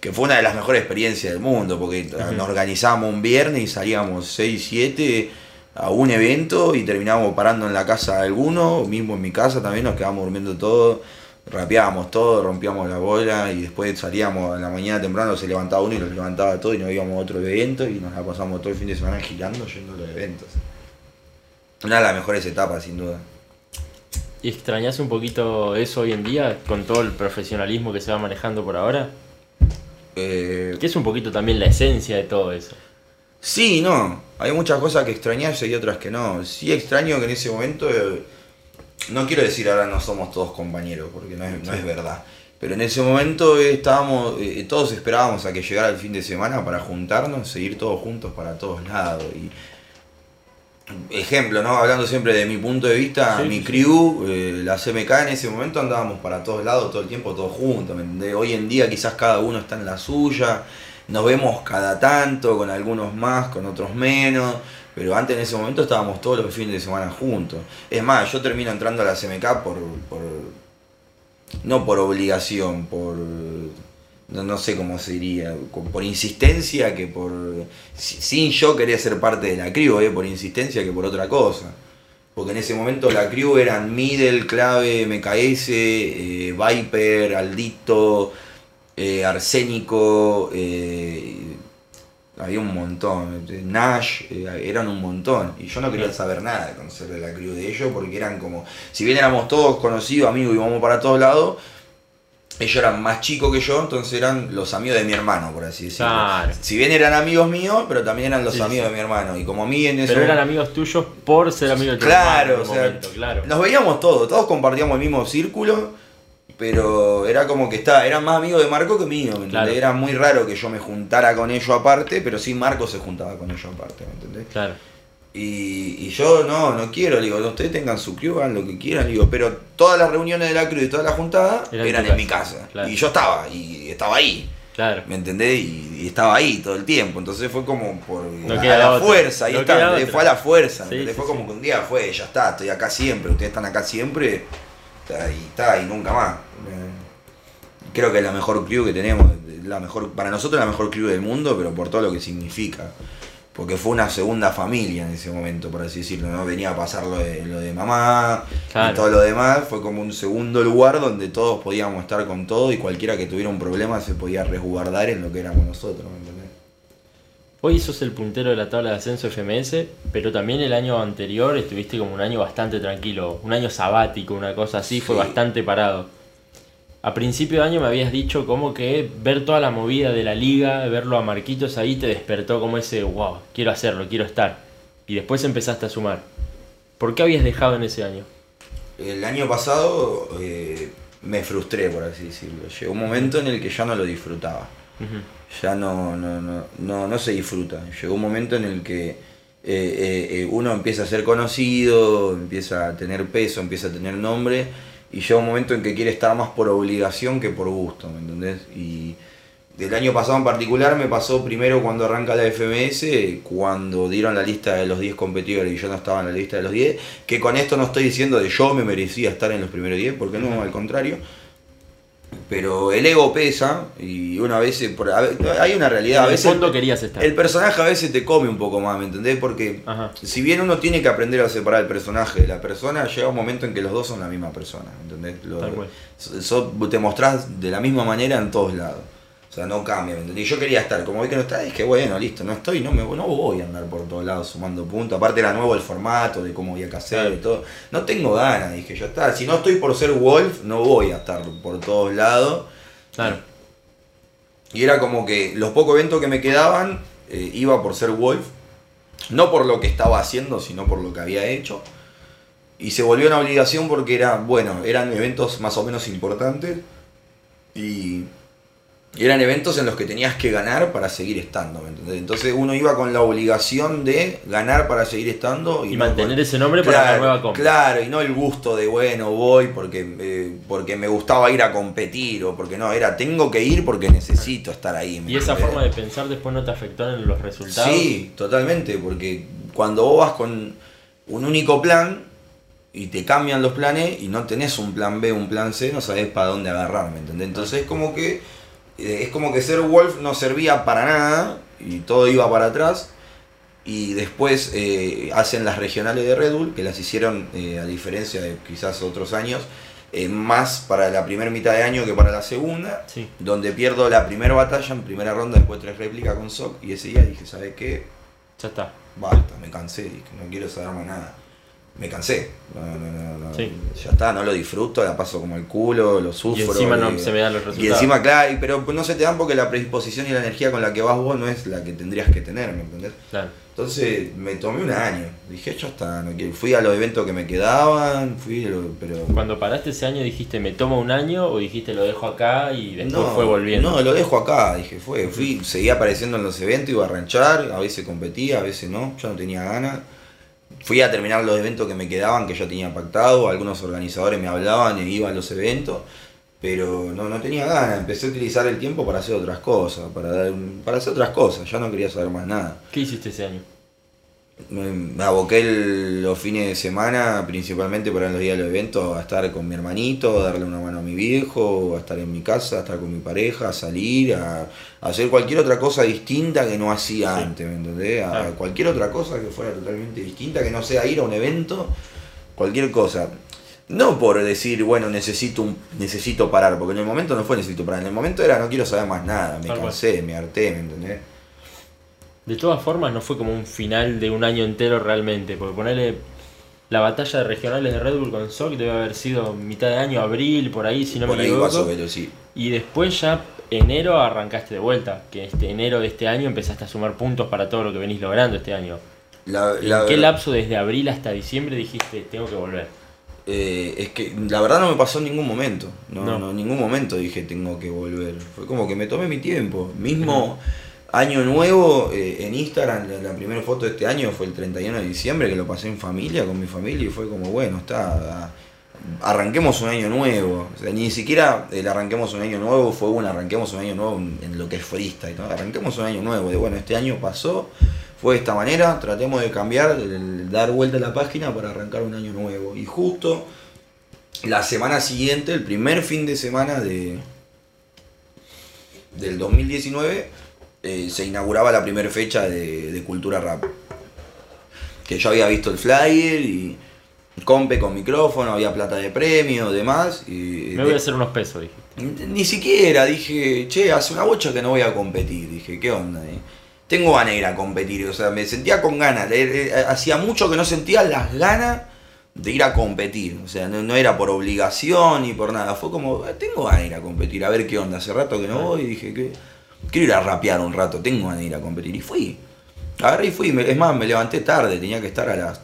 que fue una de las mejores experiencias del mundo, porque nos organizábamos un viernes y salíamos 6, 7 a un evento y terminábamos parando en la casa de alguno, mismo en mi casa también nos quedábamos durmiendo todo, rapeábamos todo, rompíamos la bola y después salíamos a la mañana temprano, se levantaba uno y nos levantaba todo y nos íbamos a otro evento y nos la pasamos todo el fin de semana girando yendo a los eventos. Una de las mejores etapas, sin duda. ¿Y extrañas un poquito eso hoy en día con todo el profesionalismo que se va manejando por ahora? Eh, Que es un poquito también la esencia de todo eso. sí, no. Hay muchas cosas que extrañas y otras que no. Sí extraño que en ese momento. eh, no quiero decir ahora no somos todos compañeros, porque no es, no es verdad. Pero en ese momento eh, estábamos, eh, todos esperábamos a que llegara el fin de semana para juntarnos, seguir todos juntos para todos lados. Y, ejemplo, ¿no? Hablando siempre de mi punto de vista, Sí, mi crew, eh, la CMK en ese momento andábamos para todos lados todo el tiempo, todos juntos. Hoy en día quizás cada uno está en la suya, nos vemos cada tanto, con algunos más, con otros menos. Pero antes en ese momento estábamos todos los fines de semana juntos. Es más, yo termino entrando a la CMK por, por no por obligación, por no, no sé cómo se diría, por insistencia que por si- sin yo querer ser parte de la crew, eh, por insistencia que por otra cosa. Porque en ese momento la crew eran Middle, Clave, MKS, eh, Viper, Aldito, eh, Arsénico, eh, había un montón, eh, Nash, eran un montón. Y yo no quería saber nada de conocer de la crew de ellos porque eran como, si bien éramos todos conocidos, amigos y íbamos para todos lados, ellos eran más chicos que yo, entonces eran los amigos de mi hermano, por así decirlo. Claro. Si bien eran amigos míos, pero también eran los Sí, amigos sí. de mi hermano. Y como a mí en ese Pero eran amigos tuyos por ser amigos de tu Claro, hermano o un sea, momento, claro. nos veíamos todos, todos compartíamos el mismo círculo, pero era como que estaba, eran más amigos de Marco que mío, ¿me entendés? Claro. Era muy raro que yo me juntara con ellos aparte, pero sí Marco se juntaba con ellos aparte, ¿me entendés? Claro. Y, y yo no, no quiero, le digo, ustedes tengan su crew, hagan lo que quieran, le digo, pero todas las reuniones de la crew y todas las juntadas Eran en eran tu en mi casa, claro. Y yo estaba, y estaba ahí. Claro. ¿Me entendés? Y, y estaba ahí todo el tiempo. Entonces fue como por No a la otra. fuerza, ahí No está. otra. Fue a la fuerza. Sí, sí, fue como sí. que un día fue, ya está, estoy acá siempre, ustedes están acá siempre. Y está, y nunca más. Eh, Creo que es la mejor crew que tenemos. La mejor, para nosotros la mejor crew del mundo, pero por todo lo que significa. Porque fue una segunda familia en ese momento, por así decirlo, ¿no? Venía a pasar lo de, lo de mamá Claro. y todo lo demás. Fue como un segundo lugar donde todos podíamos estar con todo y cualquiera que tuviera un problema se podía resguardar en lo que éramos nosotros, ¿me entendés? Hoy sos el puntero de la tabla de ascenso FMS, pero también el año anterior estuviste como un año bastante tranquilo, un año sabático, una cosa así, fue bastante parado. A principio de año me habías dicho como que ver toda la movida de la liga, verlo a Marquitos ahí te despertó como ese, wow, quiero hacerlo, quiero estar. Y después empezaste a sumar. ¿Por qué habías dejado en ese año? El año pasado eh, me frustré, por así decirlo. Llegó un momento en el que ya no lo disfrutaba. Ujú. ya no, no, no, no, no se disfruta. Llegó un momento en el que eh, eh, eh, uno empieza a ser conocido, empieza a tener peso, empieza a tener nombre, y llega un momento en que quiere estar más por obligación que por gusto, ¿me entendés? Y, del año pasado en particular me pasó primero cuando arranca la FMS, cuando dieron la lista de los 10 competidores y yo no estaba en la lista de los 10, que con esto no estoy diciendo de yo me merecía estar en los primeros 10, porque no, al contrario. Pero el ego pesa y una vez, por- a hay una realidad, a En el veces fondo querías estar. el personaje a veces te come un poco más, ¿me entendés? Porque Ajá. si bien uno tiene que aprender a separar el personaje de la persona, llega un momento en que los dos son la misma persona, ¿me entendés? Lo- Tal cual. so- so- te mostrás de la misma manera en todos lados. O sea, no cambia, ¿me entendés? Y yo quería estar, como vi que no está, dije, bueno, listo, no estoy, no, me, no voy a andar por todos lados sumando puntos. Aparte era nuevo el formato, de cómo había que hacer y todo. No tengo ganas, dije, yo está. Si no estoy por ser Wolf, no voy a estar por todos lados. Claro. Y era como que los pocos eventos que me quedaban, eh, iba por ser Wolf. No por lo que estaba haciendo, sino por lo que había hecho. Y se volvió una obligación porque era, bueno, eran eventos más o menos importantes. Y y eran eventos en los que tenías que ganar para seguir estando, ¿me entendés? Entonces uno iba con la obligación de ganar para seguir estando. Y no mantener con- ese nombre para la nueva compra. Claro, y no el gusto de, bueno, voy porque, eh, porque me gustaba ir a competir o porque no, era tengo que ir porque necesito estar ahí. ¿me ¿Y esa forma de pensar después no te afectó en los resultados? Sí, totalmente, porque cuando vos vas con un único plan y te cambian los planes y no tenés un plan B, un plan C, no sabés para dónde agarrar, ¿me entendés? Entonces es como que es como que ser Wolf no servía para nada y todo iba para atrás. Y después eh, hacen las regionales de Red Bull, que las hicieron, eh, a diferencia de quizás otros años, eh, más para la primera mitad de año que para la segunda Sí. donde pierdo la primera batalla en primera ronda, después tres réplicas con Sock, y ese día dije, ¿sabes qué? Ya está. Basta, me cansé, dije, no quiero saber más nada. Me cansé. No, no, no, no, Sí. Ya está, no lo disfruto, la paso como el culo, lo sufro. Y encima no y- se me dan los Y resultados. encima, claro, y- pero no se te dan porque la predisposición y la energía con la que vas vos no es la que tendrías que tener, ¿me entendés? Claro. Entonces me tomé un año. Dije, ya está, no quiero. Fui a los eventos que me quedaban, fui, pero... Cuando paraste ese año dijiste me tomo un año o dijiste lo dejo acá y después No, fue volviendo. No, lo dejo acá, dije, fue, fui, seguía apareciendo en los eventos, iba a ranchar, a veces competía, a veces no, yo no tenía ganas. Fui a terminar los eventos que me quedaban, que ya tenía pactado, algunos organizadores me hablaban y iba a los eventos, pero no, no tenía ganas, empecé a utilizar el tiempo para hacer otras cosas, para, para hacer otras cosas, ya no quería saber más nada. ¿Qué hiciste ese año? Me, aboqué el- los fines de semana, principalmente para los días de los eventos, a estar con mi hermanito, a darle una mano a mi viejo, a estar en mi casa, a estar con mi pareja, a salir, a, a hacer cualquier otra cosa distinta que no hacía Sí. antes, ¿me entendés? A cualquier otra cosa que fuera totalmente distinta, que no sea ir a un evento, cualquier cosa. No por decir, bueno, necesito un, necesito parar, porque en el momento no fue necesito parar, en el momento era no quiero saber más nada, me Tal cual. cansé, me harté, ¿me entendés? De todas formas no fue como un final de un año entero realmente, porque ponerle la batalla de regionales de Red Bull con Sock debe haber sido mitad de año, abril, por ahí, si no Por me ahí equivoco. menos, sí. Y después ya enero arrancaste de vuelta, que este enero de este año empezaste a sumar puntos para todo lo que venís logrando este año. La- ¿En qué verdad- lapso desde abril hasta diciembre dijiste tengo que volver? Eh, es que la verdad no me pasó en ningún momento. No, No. no. en ningún momento dije tengo que volver. Fue como que me tomé mi tiempo. Mismo año nuevo eh, en Instagram, la, primera foto de este año fue el 31 de diciembre, que lo pasé en familia, con mi familia, y fue como, bueno, está. Arranquemos un año nuevo. O ni siquiera el arranquemos un año nuevo fue un arranquemos un año nuevo en, en lo que es freestyle. ¿no? Arranquemos un año nuevo. De bueno, este año pasó, fue de esta manera, tratemos de cambiar, el- dar vuelta a la página para arrancar un año nuevo. Y justo la semana siguiente, el primer fin de semana de del 2019, eh, se inauguraba la primera fecha de, de Cultura Rap. Que yo había visto el flyer y compe con micrófono, había plata de premio, demás. Y Me voy a hacer unos pesos, dije. ni ni siquiera dije, che, hace una bocha que no voy a competir. Dije, ¿qué onda? eh? Tengo ganas de ir a competir, o sea, me sentía con ganas. eh, Hacía mucho que no sentía las ganas de ir a competir. O sea, no, no era por obligación ni por nada. Fue como, eh, tengo ganas de ir a competir, a ver qué onda. Hace rato que no voy y dije, que quiero ir a rapear un rato, tengo ganas de ir a competir. Y fui. Agarré y fui. Es más, me levanté tarde, tenía que estar a las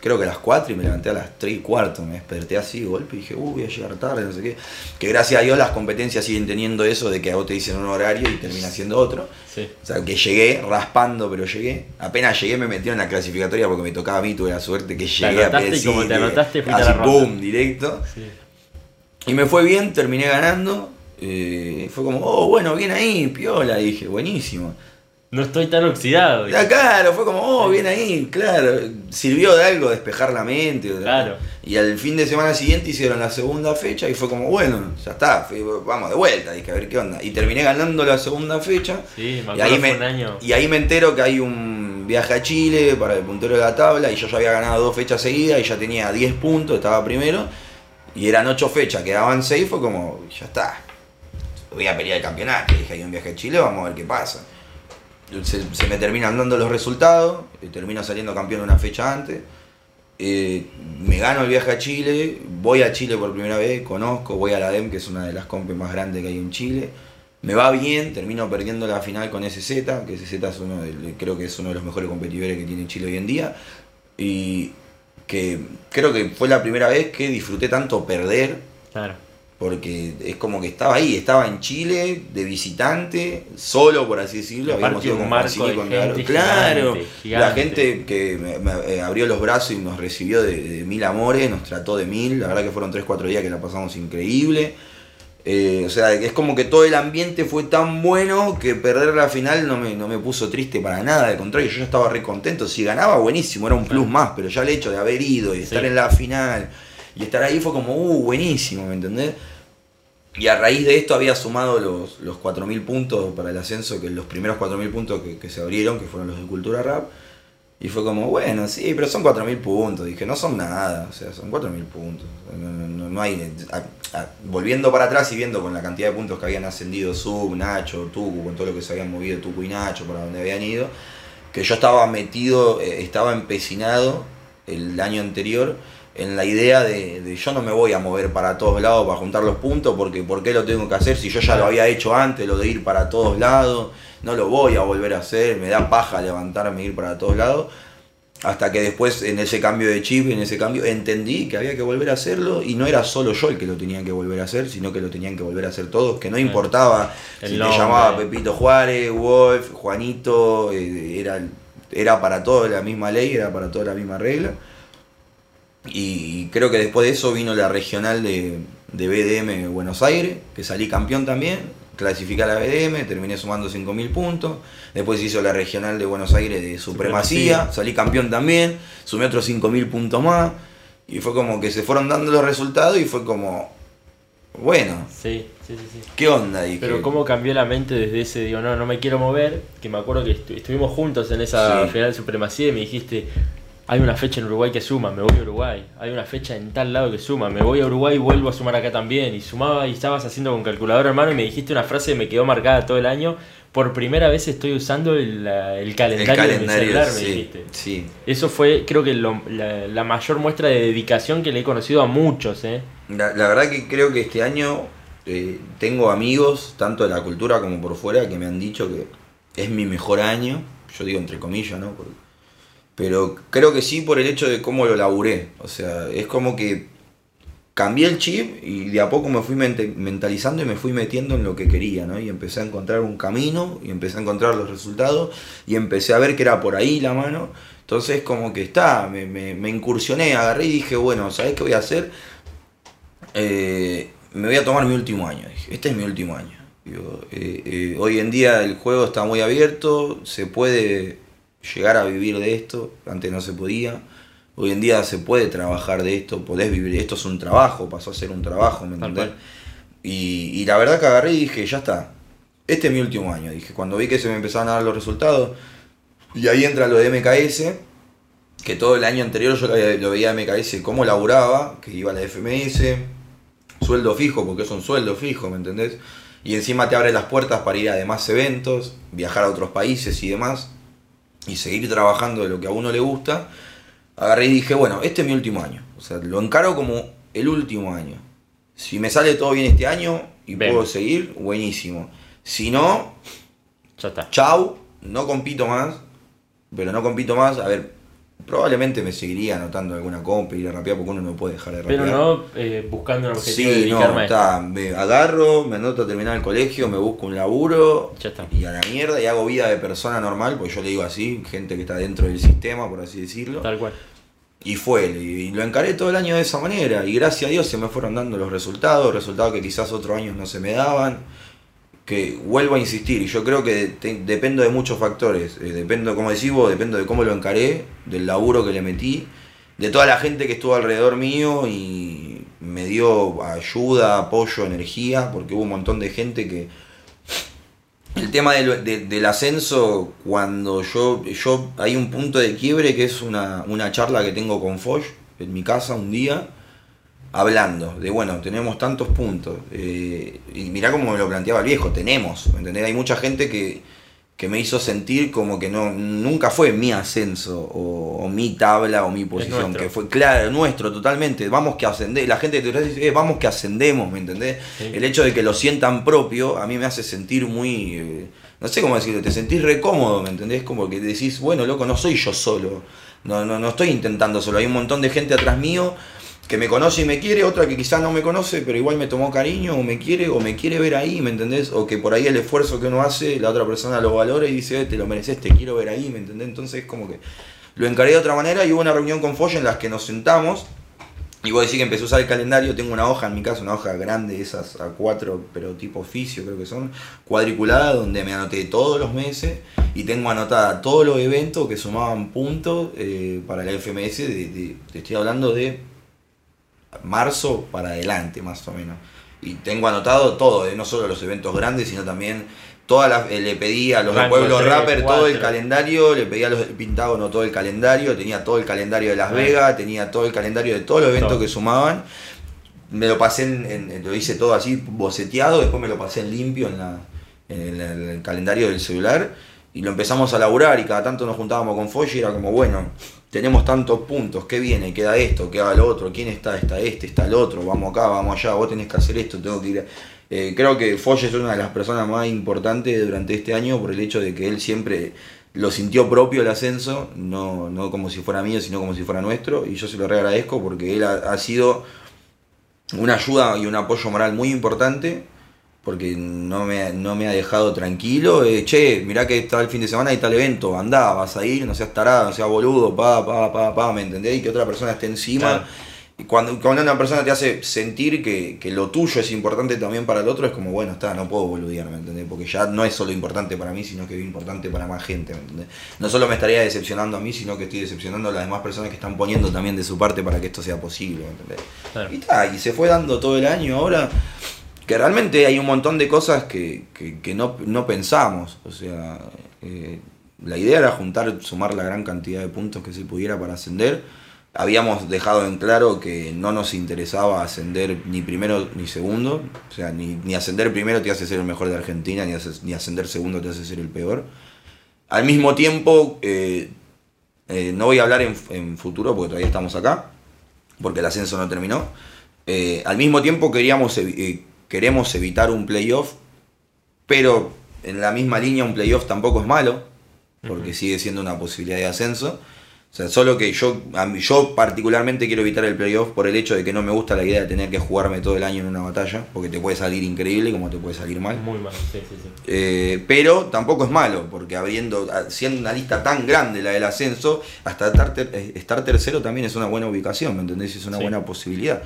creo que a las 4 y me levanté a las 3 y cuarto, me desperté así de golpe y dije, uy, voy a llegar tarde, no sé qué. Que gracias a Dios las competencias siguen teniendo eso de que a vos te dicen un horario y termina siendo otro. Sí. O sea, que llegué raspando, pero llegué. Apenas llegué me metieron en la clasificatoria porque me tocaba a mí, tuve la suerte que llegué anotaste y a como te anotaste, fuiste a así, la ronda. boom, directo. Sí. Y me fue bien, terminé ganando. Eh, fue como, oh, bueno, bien ahí, piola, dije, buenísimo. No estoy tan oxidado. Ya, claro, fue como, oh, bien ahí, claro. Sirvió de algo despejar la mente. Claro. Y al fin de semana siguiente hicieron la segunda fecha y fue como, bueno, ya está, fui- vamos de vuelta, dije, a ver qué onda. Y terminé ganando la segunda fecha. Sí, me Y acuerdo ahí fue me, un año. y ahí me entero que hay un viaje a Chile para el puntero de la tabla y yo ya había ganado dos fechas seguidas y ya tenía 10 puntos, estaba primero. Y eran 8 fechas, quedaban 6, fue como, ya está. Voy a pelear el campeonato. Dije, hay un viaje a Chile, vamos a ver qué pasa. Se, me terminan dando los resultados, termino saliendo campeón una fecha antes. Eh, me gano el viaje a Chile, voy a Chile por primera vez, conozco, voy a la DEM, que es una de las compes más grandes que hay en Chile. Me va bien, termino perdiendo la final con SZ, que SZ es uno de- creo que es uno de los mejores competidores que tiene Chile hoy en día. Y que creo que fue la primera vez que disfruté tanto perder, Claro. Porque es como que estaba ahí, estaba en Chile de visitante, solo por así decirlo. Habíamos ido con marco de con gente claro, gigante, la gente que me, me, eh, abrió los brazos y nos recibió de, de mil amores, nos trató de mil, la verdad que fueron 3-4 días que la pasamos increíble. Eh, o sea, es como que todo el ambiente fue tan bueno que perder la final no me, no me puso triste para nada, al contrario, yo ya estaba re contento. Si ganaba, buenísimo, era un plus más, pero ya el hecho de haber ido y estar Sí. en la final y estar ahí fue como, uh, buenísimo, ¿me entendés? Y a raíz de esto había sumado los, los 4.000 puntos para el ascenso, que los primeros 4.000 puntos que, que se abrieron, que fueron los de Cultura Rap. Y fue como, bueno, sí, pero son 4.000 puntos. Dije, no son nada, o sea, son 4.000 puntos. No, no- no- hay... volviendo para atrás y viendo con la cantidad de puntos que habían ascendido Sub, Nacho, Tucu, con todo lo que se habían movido Tucu y Nacho, para donde habían ido, que yo estaba metido, eh, estaba empecinado el año anterior en la idea de, de yo no me voy a mover para todos lados para juntar los puntos, porque ¿por qué lo tengo que hacer si yo ya lo había hecho antes, lo de ir para todos lados? No lo voy a volver a hacer, me da paja levantarme e ir para todos lados. Hasta que después en ese cambio de chip, en ese cambio, entendí que había que volver a hacerlo y no era solo yo el que lo tenía que volver a hacer, sino que lo tenían que volver a hacer todos, que no importaba El si nombre. te llamaba Pepito Juárez, Wolf, Juanito, eh, era, era para todo la misma ley, era para toda la misma regla. Y creo que después de eso vino la regional de, de BDM Buenos Aires, que salí campeón también, clasificé a la BDM, terminé sumando 5.000 puntos. Después hizo la regional de Buenos Aires de Supremacía, Supremacía. salí campeón también, sumé otros 5.000 puntos más. Y fue como que se fueron dando los resultados y fue como, bueno, Sí, sí, sí. sí. ¿qué onda? Dije, Pero cómo cambió la mente desde ese, digo, no, no me quiero mover, que me acuerdo que estu- estuvimos juntos en esa Sí. final de supremacía y me dijiste, hay una fecha en Uruguay que suma, me voy a Uruguay, hay una fecha en tal lado que suma, me voy a Uruguay y vuelvo a sumar acá también, y sumaba y estabas haciendo con calculadora hermano y me dijiste una frase que me quedó marcada todo el año, por primera vez estoy usando el, la- el el calendario, calendario, de mi celular, me dijiste. sí. Eso fue, creo que lo- la, la mayor muestra de dedicación que le he conocido a muchos, ¿eh? La, la verdad que creo que este año eh, tengo amigos, tanto de la cultura como por fuera, que me han dicho que es mi mejor año. Yo digo entre comillas, ¿no? Porque- pero creo que sí por el hecho de cómo lo laburé. O sea, es como que cambié el chip y de a poco me fui mentalizando y me fui metiendo en lo que quería, ¿no? Y empecé a encontrar un camino y empecé a encontrar los resultados y empecé a ver que era por ahí la mano. Entonces como que está, me, me- me incursioné, agarré y dije, bueno, ¿sabés qué voy a hacer? Eh, me voy a tomar mi último año. Dije, este es mi último año. Eh, eh, hoy en día el juego está muy abierto, se puede llegar a vivir de esto, antes no se podía. Hoy en día se puede trabajar de esto, podés vivir esto, es un trabajo, pasó a ser un trabajo, ¿me entendés? Y, y la verdad que agarré y dije, ya está, este es mi último año. Dije, cuando vi que se me empezaban a dar los resultados, y ahí entra lo de MKS, que todo el año anterior yo lo, lo veía a MKS cómo laburaba, que iba a la FMS, sueldo fijo, porque es un sueldo fijo, ¿me entendés? Y encima te abre las puertas para ir a demás eventos, viajar a otros países y demás, y seguir trabajando de lo que a uno le gusta. Agarré y dije, bueno, este es mi último año. O sea, lo encaro como el último año. Si me sale todo bien este año y puedo seguir, buenísimo. Si no, Ya está. chau, no compito más, pero no compito más, a ver, probablemente me seguiría anotando alguna compa y ir a rapear porque uno no puede dejar de rapear. Pero no eh, buscando un objetivo Sí, no, está, me agarro, me anoto a terminar el colegio, me busco un laburo Ya está. y a la mierda y hago vida de persona normal, porque yo le digo así, gente que está dentro del sistema, por así decirlo. Tal cual. y fue, y lo encaré todo el año de esa manera, y gracias a Dios se me fueron dando los resultados, resultados que quizás otros años no se me daban, que vuelvo a insistir, y yo creo que te- dependo de muchos factores, eh, dependo, como decís vos, dependo de cómo lo encaré, del laburo que le metí, de toda la gente que estuvo alrededor mío y me dio ayuda, apoyo, energía, porque hubo un montón de gente que... El tema del, de- del ascenso, cuando yo, yo... Hay un punto de quiebre que es una, una charla que tengo con Foch en mi casa un día, hablando de, bueno, tenemos tantos puntos. eh, y mirá cómo me lo planteaba el viejo, tenemos, ¿me entendés? Hay mucha gente que, que me hizo sentir como que no nunca fue mi ascenso o, o mi tabla o mi posición, que fue claro, nuestro totalmente, vamos que ascender, la gente te dice, "Eh, vamos que ascendemos, ¿me entendés? Sí. El hecho de que lo sientan propio a mí me hace sentir muy, eh, no sé cómo decirlo, te sentís re cómodo, ¿me entendés? Como que decís, bueno, loco, no soy yo solo, no, no, no estoy intentando solo, hay un montón de gente atrás mío que me conoce y me quiere, otra que quizás no me conoce, pero igual me tomó cariño, o me quiere, o me quiere ver ahí, ¿me entendés? O que por ahí el esfuerzo que uno hace, la otra persona lo valora y dice, "Eh, te lo mereces, te quiero ver ahí, ¿me entendés? Entonces como que lo encaré de otra manera y hubo una reunión con Folla en las que nos sentamos y vos decís que empecé a usar el calendario, tengo una hoja en mi casa, una hoja grande, esas a cuatro, pero tipo oficio creo que son, cuadriculada, donde me anoté todos los meses y tengo anotada todos los eventos que sumaban puntos eh, para la FMS, te estoy hablando de marzo para adelante más o menos. Y tengo anotado todo, eh, no solo los eventos grandes, sino también todas las, eh, le pedí a los de Pueblo Rapper todo el calendario, le pedí a los del Pentágono todo el calendario, tenía todo el calendario de Las. Vegas, tenía todo el calendario de todos los eventos Todo. que sumaban. Me lo pasé en, en- en- lo hice todo así boceteado, después me lo pasé en limpio en, la, en el, en el calendario del celular y lo empezamos a laburar y cada tanto nos juntábamos con Foy y era como, bueno, tenemos tantos puntos, ¿qué viene? Queda esto, queda lo otro, ¿quién está? Está este, está el otro, vamos acá, vamos allá, vos tenés que hacer esto, tengo que ir. Eh, creo que Foy es una de las personas más importantes durante este año por el hecho de que él siempre lo sintió propio el ascenso, no, no como si fuera mío, sino como si fuera nuestro, y yo se lo re agradezco porque él ha sido una ayuda y un apoyo moral muy importante porque no me, no me ha dejado tranquilo. eh, che, mirá que está el fin de semana y tal evento, andá, vas a ir, no seas tarado, no seas boludo, pa, pa, pa, pa, ¿me entendés? Y que otra persona esté encima. Claro. Y cuando, cuando una persona te hace sentir que, que lo tuyo es importante también para el otro, es como, bueno, está, no puedo boludear, ¿me entendés? Porque ya no es solo importante para mí, sino que es importante para más gente, ¿me entendés? No solo me estaría decepcionando a mí, sino que estoy decepcionando a las demás personas que están poniendo también de su parte para que esto sea posible, ¿me entendés? Claro. Y, ta, y se fue dando todo el año ahora, que realmente hay un montón de cosas que, que- no, no pensamos. O sea, eh, la idea era juntar, sumar la gran cantidad de puntos que se pudiera para ascender. Habíamos dejado en claro que no nos interesaba ascender ni primero ni segundo. O sea, ni, ni ascender primero te hace ser el mejor de Argentina, ni, ni ascender segundo te hace ser el peor. Al mismo tiempo, eh, eh, no voy a hablar en, en futuro porque todavía estamos acá, porque el ascenso no terminó. Al mismo tiempo queríamos queremos evitar un playoff, pero en la misma línea un playoff tampoco es malo, porque sigue siendo una posibilidad de ascenso. O sea, solo que yo, a mí- yo particularmente quiero evitar el playoff por el hecho de que no me gusta la idea de tener que jugarme todo el año en una batalla, porque te puede salir increíble como te puede salir mal. Muy mal, sí, sí, sí. Eh, pero tampoco es malo, porque habiendo, siendo una lista tan grande la del ascenso, hasta estar, ter- eh, estar tercero también es una buena ubicación, ¿me entendés? Es una Sí. buena posibilidad.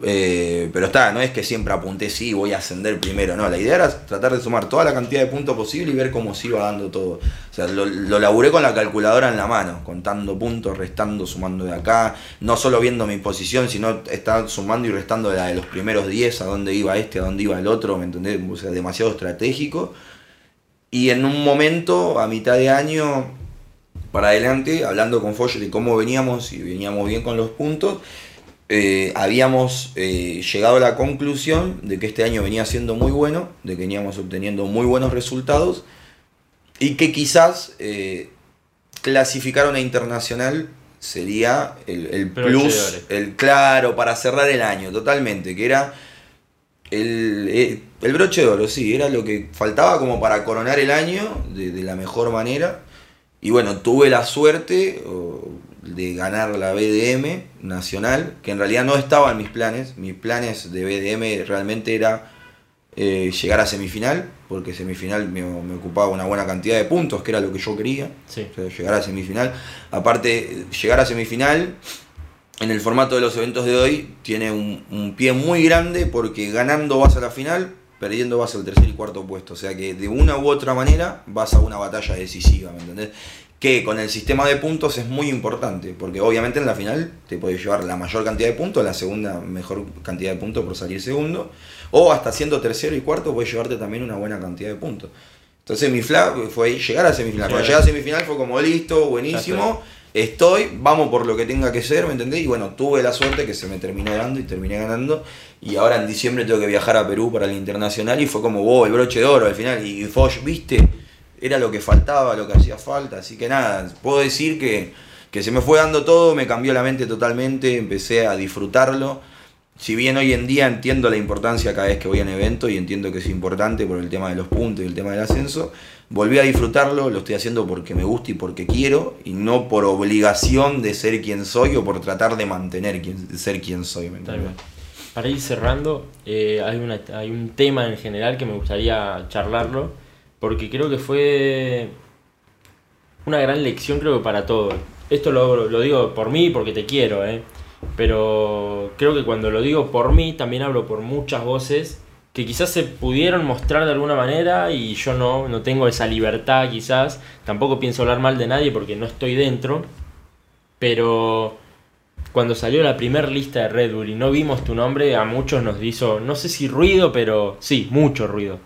Eh, pero está, no es que siempre apunté, sí, voy a ascender primero, no, la idea era tratar de sumar toda la cantidad de puntos posible y ver cómo se iba dando todo. O sea, lo, lo laburé con la calculadora en la mano, contando puntos, restando, sumando de acá, no solo viendo mi posición, sino estar sumando y restando de la de los primeros 10, a dónde iba este, a dónde iba el otro, ¿me entendés? O sea, demasiado estratégico. Y en un momento, a mitad de año, para adelante, hablando con Foyer de cómo veníamos y veníamos bien con los puntos, eh, habíamos eh, llegado a la conclusión de que este año venía siendo muy bueno, de que veníamos obteniendo muy buenos resultados y que quizás eh, clasificar a una internacional sería el, plus, el claro, para cerrar el año, totalmente, que era el, eh, el broche de oro, sí, era lo que faltaba como para coronar el año de, de la mejor manera. Y bueno, tuve la suerte o, de ganar la BDM nacional, que en realidad no estaba en mis planes. Mis planes de BDM realmente era eh, llegar a semifinal, porque semifinal me, me ocupaba una buena cantidad de puntos, que era lo que yo quería. Sí. O sea, llegar a semifinal. Aparte, llegar a semifinal en el formato de los eventos de hoy tiene un, un pie muy grande porque ganando vas a la final, perdiendo vas al tercer y cuarto puesto. O sea que de una u otra manera vas a una batalla decisiva, ¿me entendés? Que con el sistema de puntos es muy importante, porque obviamente en la final te puedes llevar la mayor cantidad de puntos, la segunda mejor cantidad de puntos por salir segundo, o hasta siendo tercero y cuarto puedes llevarte también una buena cantidad de puntos. Entonces mi flag fue llegar a semifinal. Cuando llegué a semifinal fue como listo, buenísimo. Estoy, vamos por lo que tenga que ser, ¿me entendés? Y bueno, tuve la suerte que se me terminó dando y terminé ganando. Y ahora en diciembre tengo que viajar a Perú para el internacional y fue como, wow, el broche de oro al final. Y Foch, viste, era lo que faltaba, lo que hacía falta. Así que nada, puedo decir que, que se me fue dando todo, me cambió la mente totalmente, empecé a disfrutarlo. Si bien hoy en día entiendo la importancia cada vez que voy a un evento y entiendo que es importante por el tema de los puntos y el tema del ascenso, volví a disfrutarlo, lo estoy haciendo porque me gusta y porque quiero y no por obligación de ser quien soy o por tratar de mantener quien, de ser quien soy. ¿me. Para ir cerrando, eh, hay, una, hay un tema en general que me gustaría charlarlo, porque creo que fue una gran lección, creo para todos. Esto lo, lo digo por mí, porque te quiero, ¿eh? pero creo que cuando lo digo por mí, también hablo por muchas voces que quizás se pudieron mostrar de alguna manera y yo no, no tengo esa libertad quizás, tampoco pienso hablar mal de nadie porque no estoy dentro, pero cuando salió la primera lista de Red Bull y no vimos tu nombre, a muchos nos hizo, no sé si ruido, pero sí, mucho ruido.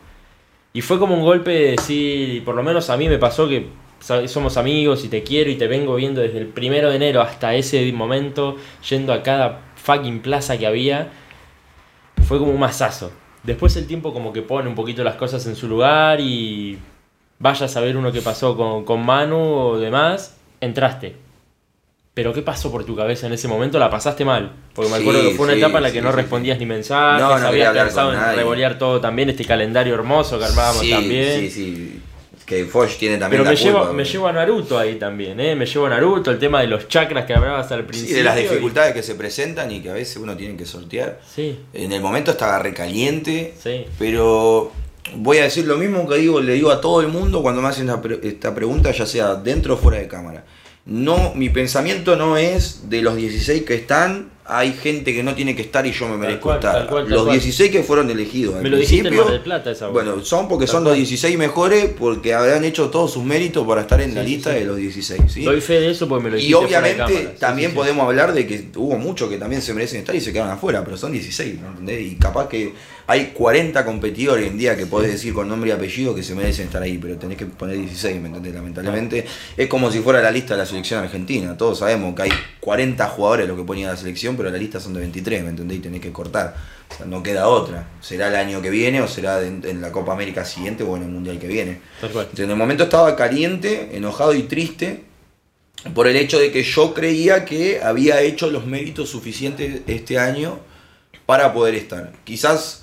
Y fue como un golpe de decir, por lo menos a mí me pasó que somos amigos y te quiero y te vengo viendo desde el primero de enero hasta ese momento, yendo a cada fucking plaza que había. Fue como un masazo. Después el tiempo como que pone un poquito las cosas en su lugar y vaya a saber uno qué pasó con, con Manu o demás, entraste. Pero ¿qué pasó por tu cabeza en ese momento? La pasaste mal. Porque me Sí, acuerdo que fue una sí, etapa en la que sí, no respondías ni mensajes, No, no habías pensado en revolear todo también, este calendario hermoso que armábamos también. sí, sí. Que Foch tiene también Pero la me llevo, culpa, me llevo a Naruto ahí también, ¿eh? Me llevo a Naruto, el tema de los chakras que hablabas al principio. Sí, de las y- dificultades que se presentan y que a veces uno tiene que sortear. Sí, En el momento estaba recaliente, sí. pero voy a decir lo mismo que digo, le digo a todo el mundo cuando me hacen esta, pre- esta pregunta, ya sea dentro o fuera de cámara. No, mi pensamiento no es de los 16 que están, hay gente que no tiene que estar y yo me merezco cual, estar. tal cual, tal los cual. 16 que fueron elegidos. Me lo dijiste en Mar del Plata esa vez. Bueno, son porque Tal son los cual. 16 mejores porque habrán hecho todos sus méritos para estar en la Sí, lista sí. de los 16. ¿sí? Doy fe de eso porque me lo Y dijiste de obviamente también podemos hablar de que hubo muchos que también se merecen estar y se quedaron afuera, pero son 16, ¿no entendés? Y capaz que hay 40 competidores en día que podés decir con nombre y apellido que se merecen estar ahí, pero tenés que poner 16, ¿me entendés? Lamentablemente es como si fuera la lista de la selección argentina. Todos sabemos que hay 40 jugadores lo que ponía la selección, pero la lista son de 23, ¿me entendés? Y tenés que cortar. O sea, no queda otra. Será el año que viene o será en, en la Copa América siguiente o en el Mundial que viene. Entonces, en el momento estaba caliente, enojado y triste por el hecho de que yo creía que había hecho los méritos suficientes este año para poder estar. Quizás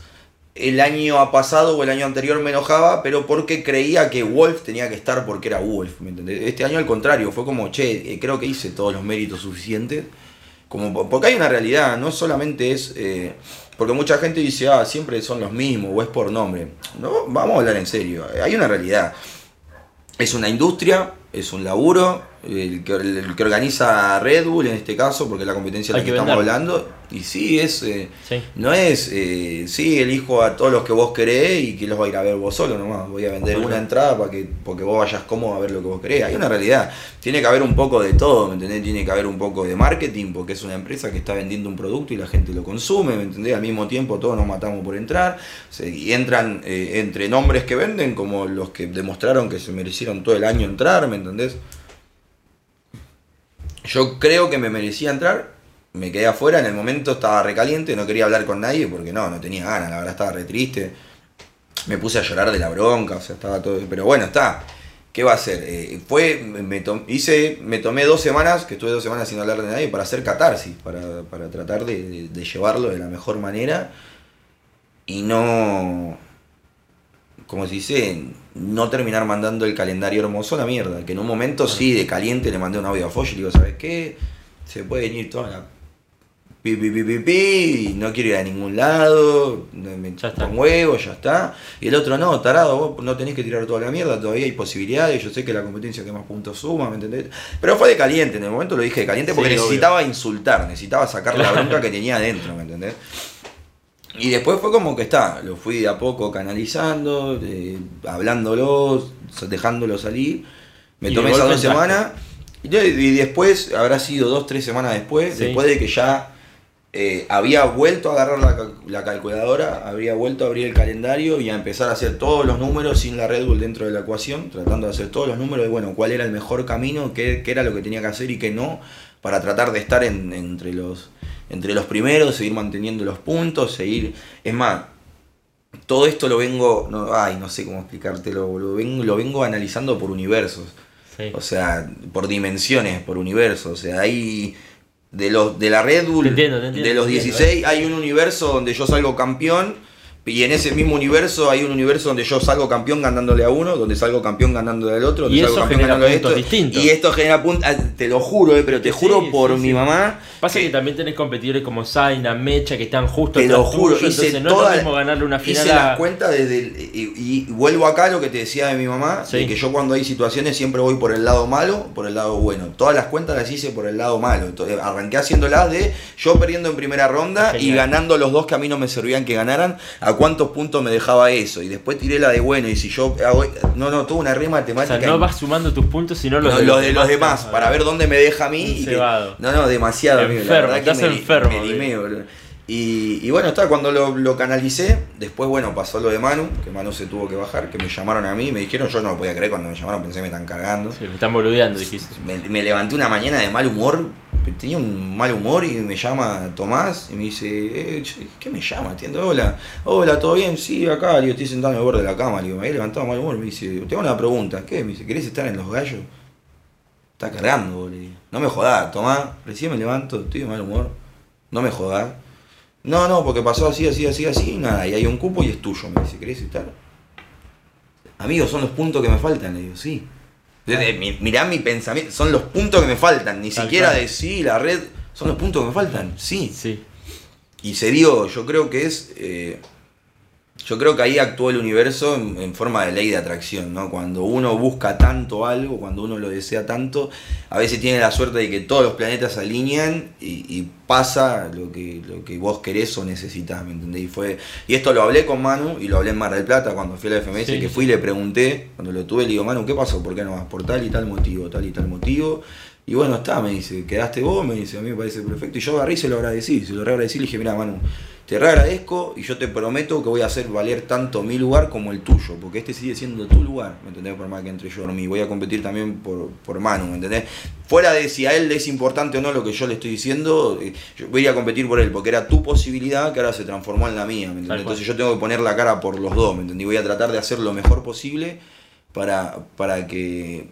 el año pasado o el año anterior me enojaba, pero porque creía que Wolf tenía que estar porque era Wolf, ¿me entendés? Este año al contrario, fue como, che, eh, creo que hice todos los méritos suficientes. Como, po- porque hay una realidad, no solamente es... eh, porque mucha gente dice, ah, siempre son los mismos o es por nombre. No, vamos a hablar en serio. Hay una realidad. Es una industria, es un laburo, el que, el que organiza Red Bull en este caso, porque es la competencia de la que, que estamos hablando. Y sí, es... eh, Sí. no es, eh, sí, elijo a todos los que vos querés y que los va a ir a ver vos solo nomás. Voy a vender una entrada para que porque vos vayas cómodo a ver lo que vos querés. Hay una realidad. Tiene que haber un poco de todo, ¿me entendés? Tiene que haber un poco de marketing porque es una empresa que está vendiendo un producto y la gente lo consume, ¿me entendés? Al mismo tiempo todos nos matamos por entrar. Se- y entran eh, entre nombres que venden como los que demostraron que se merecieron todo el año entrar, ¿me entendés? Yo creo que me merecía entrar, me quedé afuera, en el momento estaba recaliente, no quería hablar con nadie porque no, no tenía ganas, la verdad estaba re triste. Me puse a llorar de la bronca, o sea, estaba todo. Pero bueno, está. ¿Qué va a hacer? Eh, fue, me, hice, me tomé dos semanas, que estuve dos semanas sin hablar de nadie, para hacer catarsis, para, para tratar de- de llevarlo de la mejor manera y no, como se dice, no terminar mandando el calendario hermoso a la mierda. Que en un momento sí, de caliente, le mandé un audio a Foch y le digo, ¿sabes qué? Se puede venir toda la pi, pi, pi, pi, pi, no quiero ir a ningún lado, me Ya está. con huevo, ya está. Y el otro, no, tarado, vos no tenés que tirar toda la mierda, todavía hay posibilidades, yo sé que la competencia que más puntos suma, ¿me entendés? Pero fue de caliente, en el momento lo dije de caliente porque Sí, obvio. necesitaba insultar, necesitaba sacar la bronca que tenía adentro, ¿me entendés? Y después fue como que está, lo fui de a poco canalizando, eh, hablándolo, dejándolo salir. Me tomé esas dos semanas. Y, después, habrá sido dos, tres semanas después, Sí. después de que ya eh, había vuelto a agarrar la, la calculadora, habría vuelto a abrir el calendario y a empezar a hacer todos los números sin la Red Bull dentro de la ecuación, tratando de hacer todos los números de, bueno, cuál era el mejor camino, qué, qué era lo que tenía que hacer y qué no, para tratar de estar en- entre, los, entre los primeros, seguir manteniendo los puntos, seguir... Es más, todo esto lo vengo, no, ay, no sé cómo explicártelo, lo vengo, lo vengo analizando por universos. Sí. O sea, por dimensiones, por universos. O sea, hay. De, los, de la Red Bull, Te entiendo, te entiendo, de los te entiendo, 16, hay un universo donde yo salgo campeón. Y en ese mismo universo hay un universo donde yo salgo campeón ganándole a uno, donde salgo campeón ganándole al otro, donde Y salgo eso campeón ganándole a esto. distintos. Y esto genera puntos, te lo juro, eh, pero te Sí, juro por sí, mi mamá. Pasa que también tenés competidores como Zaina, Mecha, que están justo Te lo juro, tuyo, hice entonces no es toda- lo mismo ganarle una final hice a... las cuentas desde el- y, y vuelvo acá a lo que te decía de mi mamá, de que yo cuando hay situaciones siempre voy por el lado malo, por el lado bueno. Todas las cuentas las hice por el lado malo. Entonces, arranqué haciéndolas de yo perdiendo en primera ronda y ganando los dos que a mí no me servían que ganaran, a cuántos puntos me dejaba eso. Y después tiré la de bueno, y si yo hago- no, no, tuve una re O matemática. sea, no vas sumando tus puntos, sino los No, de los de los demás, para ver dónde me deja a mí. Y que- no, no, demasiado, amigo. La Enfermo, que estás me, enfermo, me amigo. limé, boludo. Y, y bueno, está, cuando lo, lo canalicé, después, bueno, pasó lo de Manu, que Manu se tuvo que bajar, que me llamaron a mí, me dijeron, yo no lo podía creer cuando me llamaron, pensé me están cargando. Sí, me están boludeando, dijiste. Me, me levanté una mañana de mal humor, tenía un mal humor y me llama Tomás y me dice, eh, ¿qué me llama? Hola, hola, ¿todo bien? Sí, acá, digo, estoy sentado en el borde de la cama, digo, me había levantado mal humor, me dice, tengo una pregunta, ¿qué? Me dice, ¿querés estar en los gallos? Está cargando, boludo. No me jodás, Tomás, recién me levanto, estoy de mal humor, no me jodás. No, no, porque pasó así, así, así, así, y nada, y hay un cupo y es tuyo, me dice, ¿querés estar? Amigos, son los puntos que me faltan, le digo, sí. Mi- mirá mi pensamiento, son los puntos que me faltan, ni Tal siquiera cual. de sí, la red, son los puntos que me faltan, sí. Sí. Y se dio, yo creo que es, eh, yo creo que ahí actuó el universo en, en forma de ley de atracción, ¿no? Cuando uno busca tanto algo, cuando uno lo desea tanto, a veces tiene la suerte de que todos los planetas se alinean y, y pasa lo que, lo que vos querés o necesitas, ¿me entendés? Y, fue, y esto lo hablé con Manu y lo hablé en Mar del Plata cuando fui a la FMS, Sí, que fui y le pregunté, cuando lo tuve, le digo, Manu, ¿qué pasó? ¿Por qué no vas? Por tal y tal motivo, tal y tal motivo. Y bueno, está, me dice, quedaste vos, me dice, a mí me parece perfecto. Y yo agarré y se lo agradecí, se lo reagradecí, le dije, mira Manu, te reagradezco y yo te prometo que voy a hacer valer tanto mi lugar como el tuyo, porque este sigue siendo tu lugar, ¿me entendés? Por más que entre yo dormí, voy a competir también por, por Manu, ¿me entendés? Fuera de si a él le es importante o no lo que yo le estoy diciendo, eh, yo voy a ir a competir por él, porque era tu posibilidad que ahora se transformó en la mía, ¿me entendés? Entonces yo tengo que poner la cara por los dos, ¿me entendés? Voy a tratar de hacer lo mejor posible para, para que